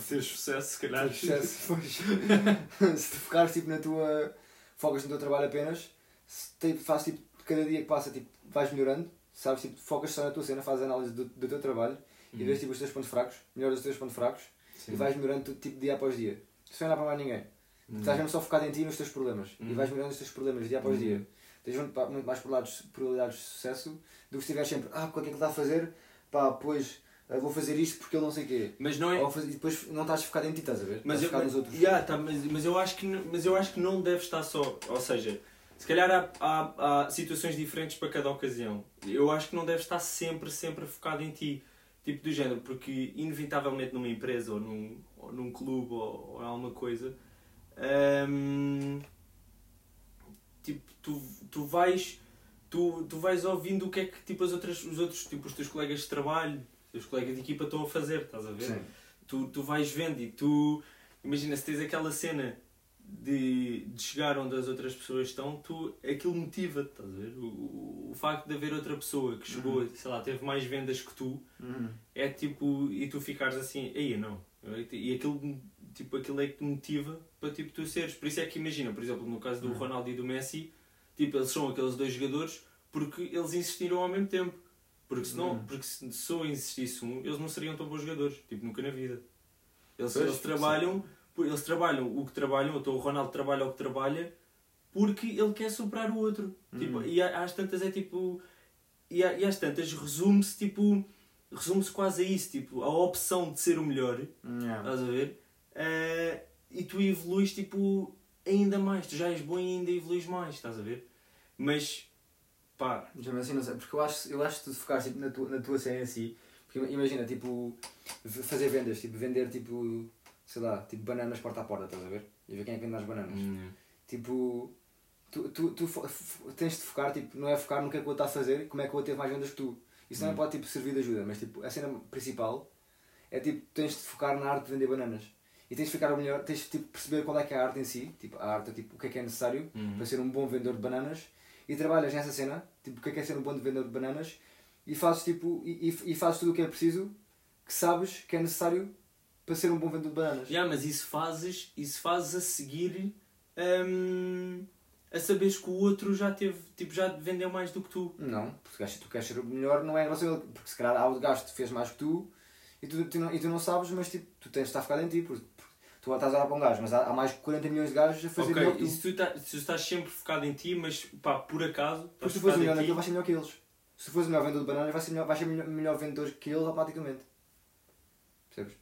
Se sucesso, se calhar. se, sucesso, se te focares tipo, na tua, focas no teu trabalho apenas, se te, faz tipo, cada dia que passa tipo, vais melhorando, sabes, tipo, focas só na tua cena, fazes análise do, do teu trabalho e Uhum. vês tipo, os teus pontos fracos, melhoras os teus pontos fracos Sim. e vais melhorando tipo, dia após dia. Isso não é para mais ninguém. Uhum. Estás mesmo só focado em ti e nos teus problemas. E Uhum. vais melhorando os teus problemas dia após Uhum. dia. Tens muito, muito mais probabilidades, probabilidades de sucesso do que se estiveres sempre, ah, o que é que ele está a fazer? Pá, pois ah, vou fazer isto porque ele não sei o quê. Mas não é. Ou faz- e depois não estás focado em ti, estás a ver? Mas estás eu, focado mas, nos outros. Yeah, tá, mas, mas, eu acho que, mas eu acho que não deve estar só. Ou seja, se calhar há, há, há situações diferentes para cada ocasião. Eu acho que não deve estar sempre, sempre focado em ti. Tipo do género, porque inevitavelmente numa empresa ou num, ou num clube ou, ou alguma coisa. hum, tipo, tu, tu vais. Tu, tu vais ouvindo o que é que tipo, as outras, os outros, tipo, os teus colegas de trabalho, os colegas de equipa estão a fazer, estás a ver? Sim. tu, tu vais vendo e tu imagina se tens aquela cena de, de chegar onde as outras pessoas estão, tu, aquilo motiva-te, estás a ver? O, o, o facto de haver outra pessoa que chegou, sei lá, teve mais vendas que tu, Uhum. é tipo, e tu ficares assim, aí não. E aquilo, tipo, aquilo é que te motiva para tipo, tu seres. Por isso é que imagina, por exemplo, no caso do Uhum. Ronaldo e do Messi, tipo, eles são aqueles dois jogadores porque eles insistiram ao mesmo tempo. Porque, senão, Uhum. porque se só insistisse um, eles não seriam tão bons jogadores, tipo, nunca na vida. Eles, Pois, eles trabalham, eles trabalham o que trabalham, então o Ronaldo trabalha o que trabalha porque ele quer superar o outro. Tipo, Uhum. e às tantas é tipo. E, e às tantas resume-se tipo. Resume-se quase a isso, tipo, a opção de ser o melhor, Yeah. estás a ver? Eh, e tu evoluís tipo ainda mais, tu já és bom e ainda evoluís mais, estás a ver? Mas pá, Já assim, não sei, porque eu acho, eu acho que tu focares tipo, na, tua, na tua cena em si, porque imagina, tipo, fazer vendas, tipo, vender, tipo, sei lá, tipo, bananas porta a porta, estás a ver? E ver quem é que vende as bananas. hum, Tipo, tu, tu, tu tens de focar, tipo, não é focar no que é que o outro está a fazer como é que o outro teve mais vendas que tu. Isso também Hum. pode, tipo, servir de ajuda, mas, tipo, a cena principal é, tipo, tens de focar na arte de vender bananas. E tens de ficar melhor, tens de, tipo, perceber qual é que é a arte em si, tipo, a arte, tipo, o que é que é necessário hum. para ser um bom vendedor de bananas e trabalhas nessa cena, tipo, o que é que é ser um bom vendedor de bananas e fazes, tipo, e, e, e fazes tudo o que é preciso que sabes que é necessário para ser um bom vendedor de bananas. Yeah, mas isso fazes, isso fazes a seguir hum, a saberes que o outro já teve, tipo, já vendeu mais do que tu. Não, porque gajo, tu queres ser o melhor, não é ele, porque se calhar há o gajo que fez mais que tu e tu, tu não, e tu não sabes, mas tipo, tu tens de estar focado em ti, porque tu estás a olhar para um gajo, mas há, há mais de 40 milhões de gajos a fazer melhor que tu. e se tu, tá, se tu estás sempre focado em ti, mas pá, por acaso, estás se tu fores melhor naquilo, vais ser melhor que eles. Se tu fores melhor vendedor de bananas, vais ser melhor, vais ser melhor, melhor vendedor que eles automaticamente. Percebes?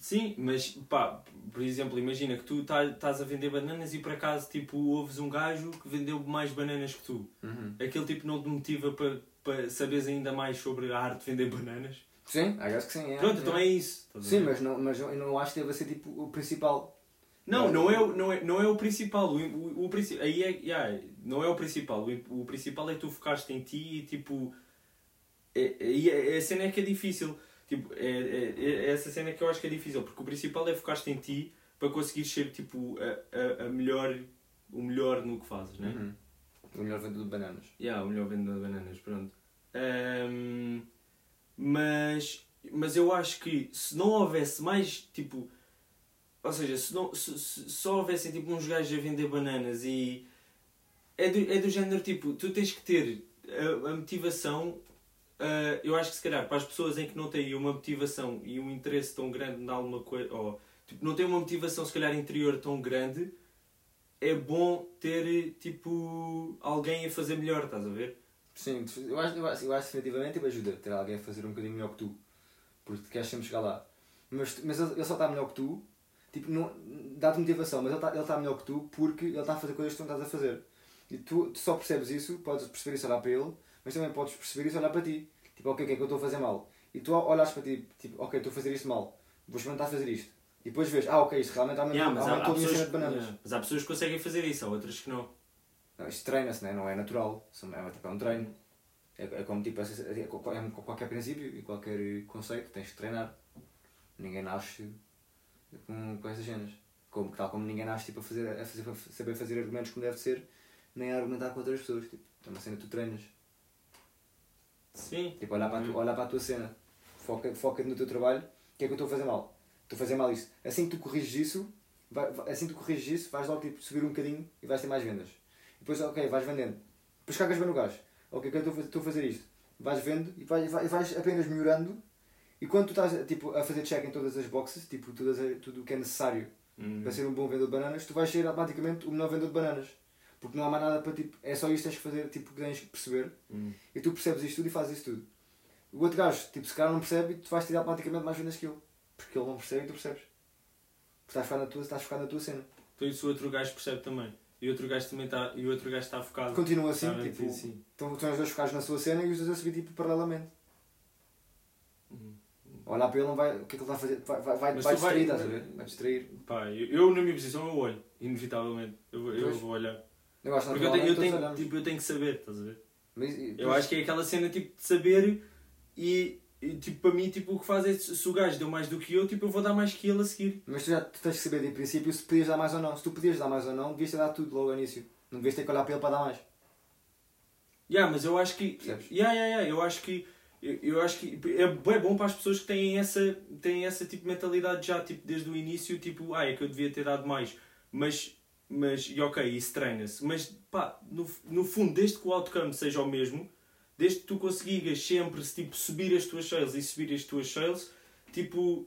Sim, mas pá, por exemplo, imagina que tu tá- estás a vender bananas e por acaso tipo, ouves um gajo que vendeu mais bananas que tu. Aquele tipo não te motiva para para saberes ainda mais sobre a arte de vender bananas? Sim, acho que sim. É, Pronto, é. então é isso. estás a Sim, mas, não, mas eu não acho que deva ser tipo o principal. Não, não é, o- não, é, não é o principal. O, o, o aí é, yeah, não é o principal. O, o principal é que tu focaste em ti e tipo. É, é, é a cena é que é difícil. Tipo, é, é, é essa cena que eu acho que é difícil. Porque o principal é focaste em ti para conseguir ser tipo a, a, a melhor, o melhor no que fazes, né? Uhum. O melhor vendedor de bananas. Yeah, o melhor vendedor de bananas, pronto. Ahm, mas, mas eu acho que se não houvesse mais, tipo... Ou seja, se, não, se, se só houvessem tipo uns gajos a vender bananas e... É do, é do género, tipo, tu tens que ter a, a motivação... ah, eu acho que se calhar para as pessoas em que não têm uma motivação e um interesse tão grande em alguma coisa... Ou, tipo, não têm uma motivação se calhar interior tão grande é bom ter tipo alguém a fazer melhor, estás a ver? Sim, eu acho, eu acho, eu acho definitivamente tipo, ajuda ter alguém a fazer um bocadinho melhor que tu. Porque tu queres sempre chegar lá. Mas, mas ele ele só está melhor que tu, tipo, não, dá-te motivação, mas ele está ele está melhor que tu porque ele está a fazer coisas que tu não estás a fazer. E tu, tu só percebes isso, podes perceber isso olhar para ele, mas também podes perceber isso olhar para ti. Tipo, ok, o que é que eu estou a fazer mal? E tu olhas para ti, tipo, ok, estou a fazer isto mal, vou experimentar fazer isto. E depois vês, ah, ok, isto realmente aumentou, Yeah, aumentou a minha cena de bananas. yeah, mas há pessoas que conseguem fazer isso, há outras que não. Não, isto treina-se, né? não é natural. É, tipo, é um treino. É, é como tipo, é, é qualquer princípio e qualquer conceito, tens de treinar. Ninguém nasce com, com essas cenas. Como, tal como ninguém nasce tipo, a, fazer, a, fazer, a saber fazer argumentos como deve ser, nem a argumentar com outras pessoas. Tipo, é uma cena que tu treinas. Sim. Tipo, olhar para, a tu, olhar para a tua cena. Foca- Foca-te no teu trabalho. O que é que eu estou a fazer mal? Estou a fazer mal isso. Assim que tu corriges isso, vai- assim que tu corriges isso, vais logo tipo, subir um bocadinho e vais ter mais vendas. E depois, ok, vais vendendo. Depois cagas bem no gás. Ok, que eu estou a fazer- estou a fazer isto. Vais vendo e vais, vai- vais apenas melhorando. E quando tu estás tipo, a fazer check em todas as boxes, tipo, todas, tudo o que é necessário Hum. para ser um bom vendedor de bananas, tu vais ser automaticamente o melhor vendedor de bananas. Porque não há mais nada para tipo. É só isto que tens que fazer, tipo, que tens que perceber. Hum. E tu percebes isto tudo e fazes isto tudo. O outro gajo, tipo, se calhar não percebe e tu vais tirar automaticamente mais vendas que ele. Porque ele não percebe e tu percebes. Porque estás focado na tua, estás focado na tua cena. Então isso o outro gajo percebe também. E outro gajo também está. E o outro gajo está focado. Continua assim, Tá tipo, sim. estão, estão os dois focados na sua cena e os dois a subir tipo, paralelamente. Hum. Olhar para ele não vai. O que é que ele está a fazer? Vai, vai, vai, distrair, estás a ver? Vai distrair. Pá, eu, eu, na minha posição eu olho, inevitavelmente. Eu, eu Pois. vou olhar. Eu acho Porque eu tenho, eu, todos tenho, tipo, eu tenho que saber, estás a ver? Mas, Eu acho que é aquela cena tipo de saber e, tipo para mim tipo, o que faz é se o gajo deu mais do que eu, tipo, eu vou dar mais que ele a seguir. mas tu já tu tens que saber de princípio se podias dar mais ou não. Se tu podias dar mais ou não, devias ter dado tudo logo ao início. Não devias ter que olhar para ele para dar mais. Yeah, mas eu acho que. Yeah, yeah, yeah, eu acho que. Eu, eu acho que é bem bom para as pessoas que têm essa, têm essa tipo, mentalidade já tipo, desde o início, tipo, ah, é que eu devia ter dado mais. Mas, mas e ok, isso treina-se. Mas pá, no, no fundo, desde que o outcome seja o mesmo, desde que tu consigas sempre tipo, subir as tuas sales e subir as tuas sales, tipo,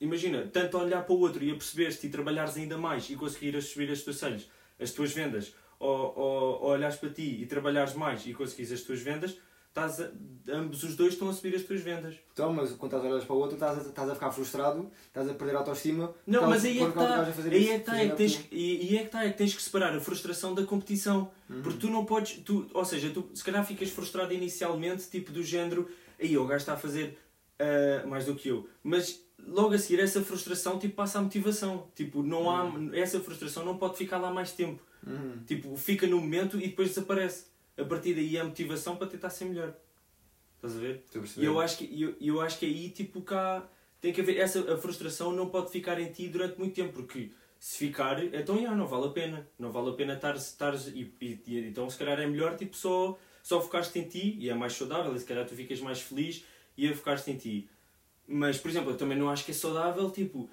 imagina, tanto olhar para o outro e a perceberes-te e trabalhares ainda mais e conseguires subir as tuas sales, as tuas vendas, ou, ou, ou olhares para ti e trabalhares mais e conseguires as tuas vendas, estás a- ambos os dois estão a subir as tuas vendas. Então, mas quando estás a olhar para o outro, estás a, estás a ficar frustrado, estás a perder a autoestima. Não, mas aí é que do está, aí é que está, é que tens, e, é que está, é que tens que separar a frustração da competição. Uhum. Porque tu não podes, tu, ou seja, tu se calhar ficas frustrado inicialmente, tipo do género, aí o gajo está a fazer ah, mais do que eu. Mas logo a seguir essa frustração tipo, passa a motivação. Tipo, não há, essa frustração não pode ficar lá mais tempo. Uhum. Tipo, fica no momento e depois desaparece. A partir daí é a motivação para tentar ser melhor. Estás a ver? E eu acho que, eu, eu acho que aí, tipo, cá tem que haver. Essa, a frustração não pode ficar em ti durante muito tempo, porque se ficar, então já, não vale a pena. Não vale a pena estar estares e, e, então se calhar é melhor, tipo, só, só focaste em ti e é mais saudável e se calhar tu ficas mais feliz e a focaste em ti. Mas, por exemplo, eu também não acho que é saudável, tipo,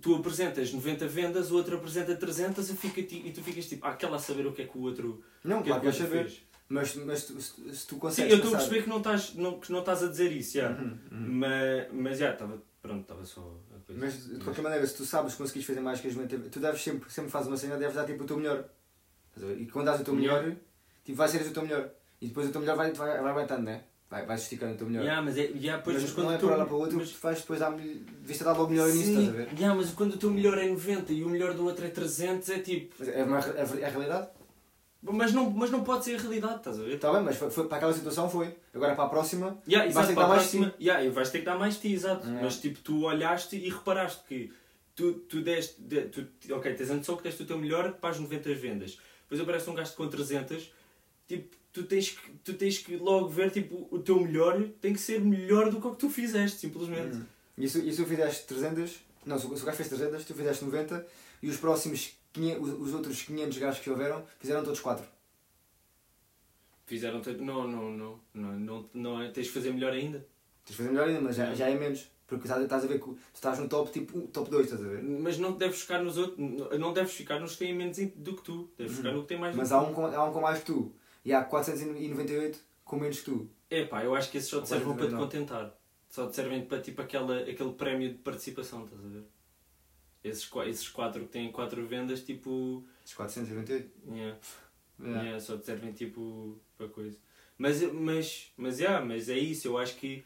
tu apresentas 90 vendas, o outro apresenta 300 e, fica, e tu ficas tipo, ah, aquela a saber o que é que o outro. Não, o que é claro que que o outro saber. fez. Mas, mas tu- se, se tu Sim, consegues. eu estou a passar- perceber que não estás, não, que não estás a dizer isso, já. Uhum, uhum. Mas, mas já, estava. Pronto, estava só a coisa. Mas de qualquer maneira, se tu sabes que conseguires fazer mais que as 90, tu deves sempre, sempre fazes uma cena, deves dar tipo o teu melhor. A? E quando dás o teu Melhor. melhor, tipo, vai ser o teu melhor. E depois o teu melhor vai, vai, vai aumentando, né? Vai, vais esticando o teu melhor. Yeah, mas é, yeah, pois, mas mas não quando é o por teu- olhar para o outro, mas- tu vais depois dar, viste dar logo melhor nisso, estás a ver? yeah, mas quando o teu melhor é 90 e o melhor do outro é 300, é tipo. Mas é, uma, é, é a realidade? Mas não, mas não pode ser a realidade, estás a ver? Está bem, mas foi, foi- para aquela situação foi. Agora para a próxima, Yeah, Vais exato, ter que para a dar mais próxima, yeah, e vais ter que dar mais de ti, exato. Yeah. Mas tipo, tu olhaste e reparaste que tu, tu deste. de- tu, ok, tens a noção que deste o teu melhor para as 90 vendas. Depois aparece um gajo com 300, tipo, tu tens, que, tu tens que logo ver tipo, o teu melhor tem que ser melhor do que o que tu fizeste, simplesmente. Hum. E se, e se tu fizeste 300, não, se, o- gajo fez 300, tu fizeste 90 e os próximos 500, os, os outros 500 gajos que houveram fizeram todos 4. Fizeram. Não, não, não, não, não, não é, tens de fazer melhor ainda. Tens de fazer melhor ainda, mas já, já é menos. Porque estás, a ver que tu estás no top, tipo, top 2, estás a ver? Mas não deves ficar nos outros, não deves ficar nos que têm menos do que tu, deves ficar no que tem mais Uhum. Mas há um, com, há um com mais que tu. E há 498 com menos que tu. É pá, eu acho que esses só te servem para te 499. contentar. Só te servem para tipo aquela, aquele prémio de participação, estás a ver? Esses, esses quatro que têm quatro vendas, tipo. Esses 498. Yeah, Yeah. yeah, só te servem tipo para coisa. Mas, mas, mas, yeah, mas é isso, eu acho que.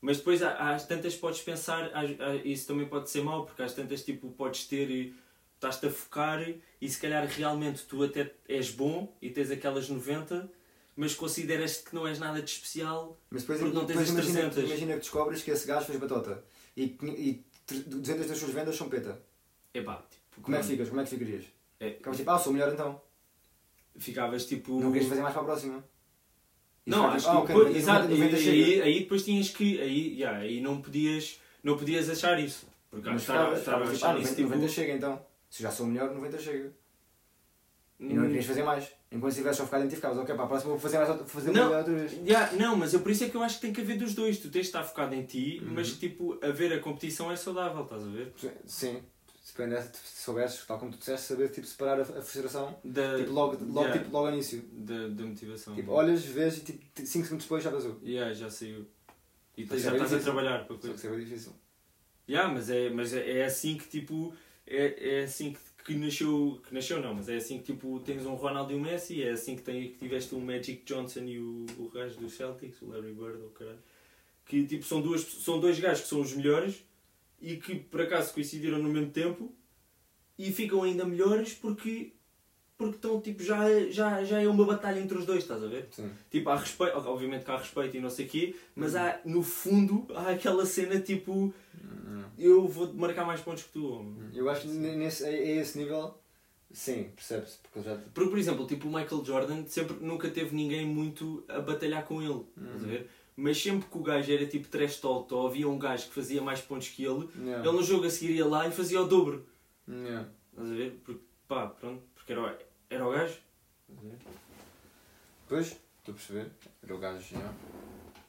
Mas depois há- às tantas podes pensar, às- isso também pode ser mau, porque às tantas tipo podes ter, estás-te a focar e se calhar realmente tu até és bom e tens aquelas 90, mas consideras que não és nada de especial. Mas depois, Porque não tens depois as imagina, 300. imagina que descobres que esse gajo fez batota. E, e 200 das suas vendas são peta. Epá, tipo, Como é que ficas? Como é que ficarias? É, Ficavas tipo, ah, sou melhor então. ficavas tipo. Não queres fazer mais para a próxima. E Não, acho tipo, que ah, ok, depois- 90 exato, 90 e- aí, aí depois tinhas que. Aí, yeah, aí não podias. Não podias achar isso. Porque Mas estava ficavas, estava a ficavas tipo, achar ah, isso 90, tipo. 90 chega então. Se já sou melhor, 90 chega. E não hum, querias fazer mais. Enquanto estivesse só focado em ti, ficavas, ok, para a próxima vou fazer mais outra- fazer Não. outra vez. Yeah, não, mas eu por isso é que eu acho que tem que haver dos dois. Tu tens de estar focado em ti, Uhum. mas tipo, haver a competição é saudável, estás a ver? Sim. Se soubesses, tal como tu disseste, saber tipo, separar a, a frustração Da, tipo, logo, logo, yeah, tipo, logo ao início. da, da motivação. Tipo, olhas, vês e tipo, 5 segundos depois já passou. Yeah, já saiu. E Só que já é estás a trabalhar para Só coisa. que isso é difícil. Yeah, mas é, mas é, é assim que tipo. É, é assim que, que nasceu. Que nasceu não, mas é assim que tipo tens um Ronaldo e um Messi, é assim que, tem, que tiveste o Magic Johnson e o, o gajo dos Celtics, o Larry Bird ou caralho. Que tipo são, duas, são dois gajos que são os melhores e que por acaso coincidiram no mesmo tempo e ficam ainda melhores porque. Porque estão tipo, já, já, já é uma batalha entre os dois, estás a ver? Sim. Tipo, há respeito, obviamente que há respeito e não sei o quê, mas há, no fundo, há aquela cena tipo, eu vou marcar mais pontos que tu. Eu acho que nesse, a, a esse nível, sim, percebe-se. Porque já. Porque, por exemplo, tipo, o Michael Jordan sempre, nunca teve ninguém muito a batalhar com ele, estás a ver? Mas sempre que o gajo era tipo trash talk ou havia um gajo que fazia mais pontos que ele, Yeah. ele no jogo a seguir ia lá e fazia o dobro. Yeah. Estás a ver? Porque, pá, pronto, porque era, era o gajo. Ver? Pois, estou a perceber. Era o gajo, yeah.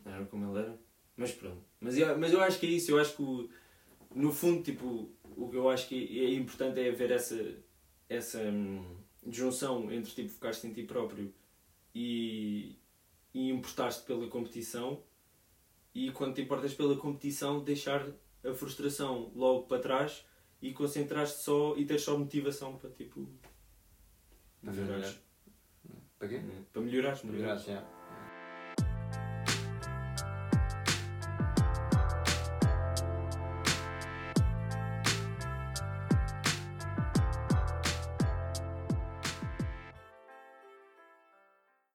Era como ele era. Mas pronto. Mas eu, mas eu acho que é isso. Eu acho que, o- no fundo, tipo, o que eu acho que é importante é haver essa, essa hum, junção entre, tipo, focaste em ti próprio e, e importaste pela competição e quando te importas pela competição deixar a frustração logo para trás e concentrar-te só e ter só motivação para, tipo. Melhorar. Para quê? Para melhorares, melhorares. Melhorar, já.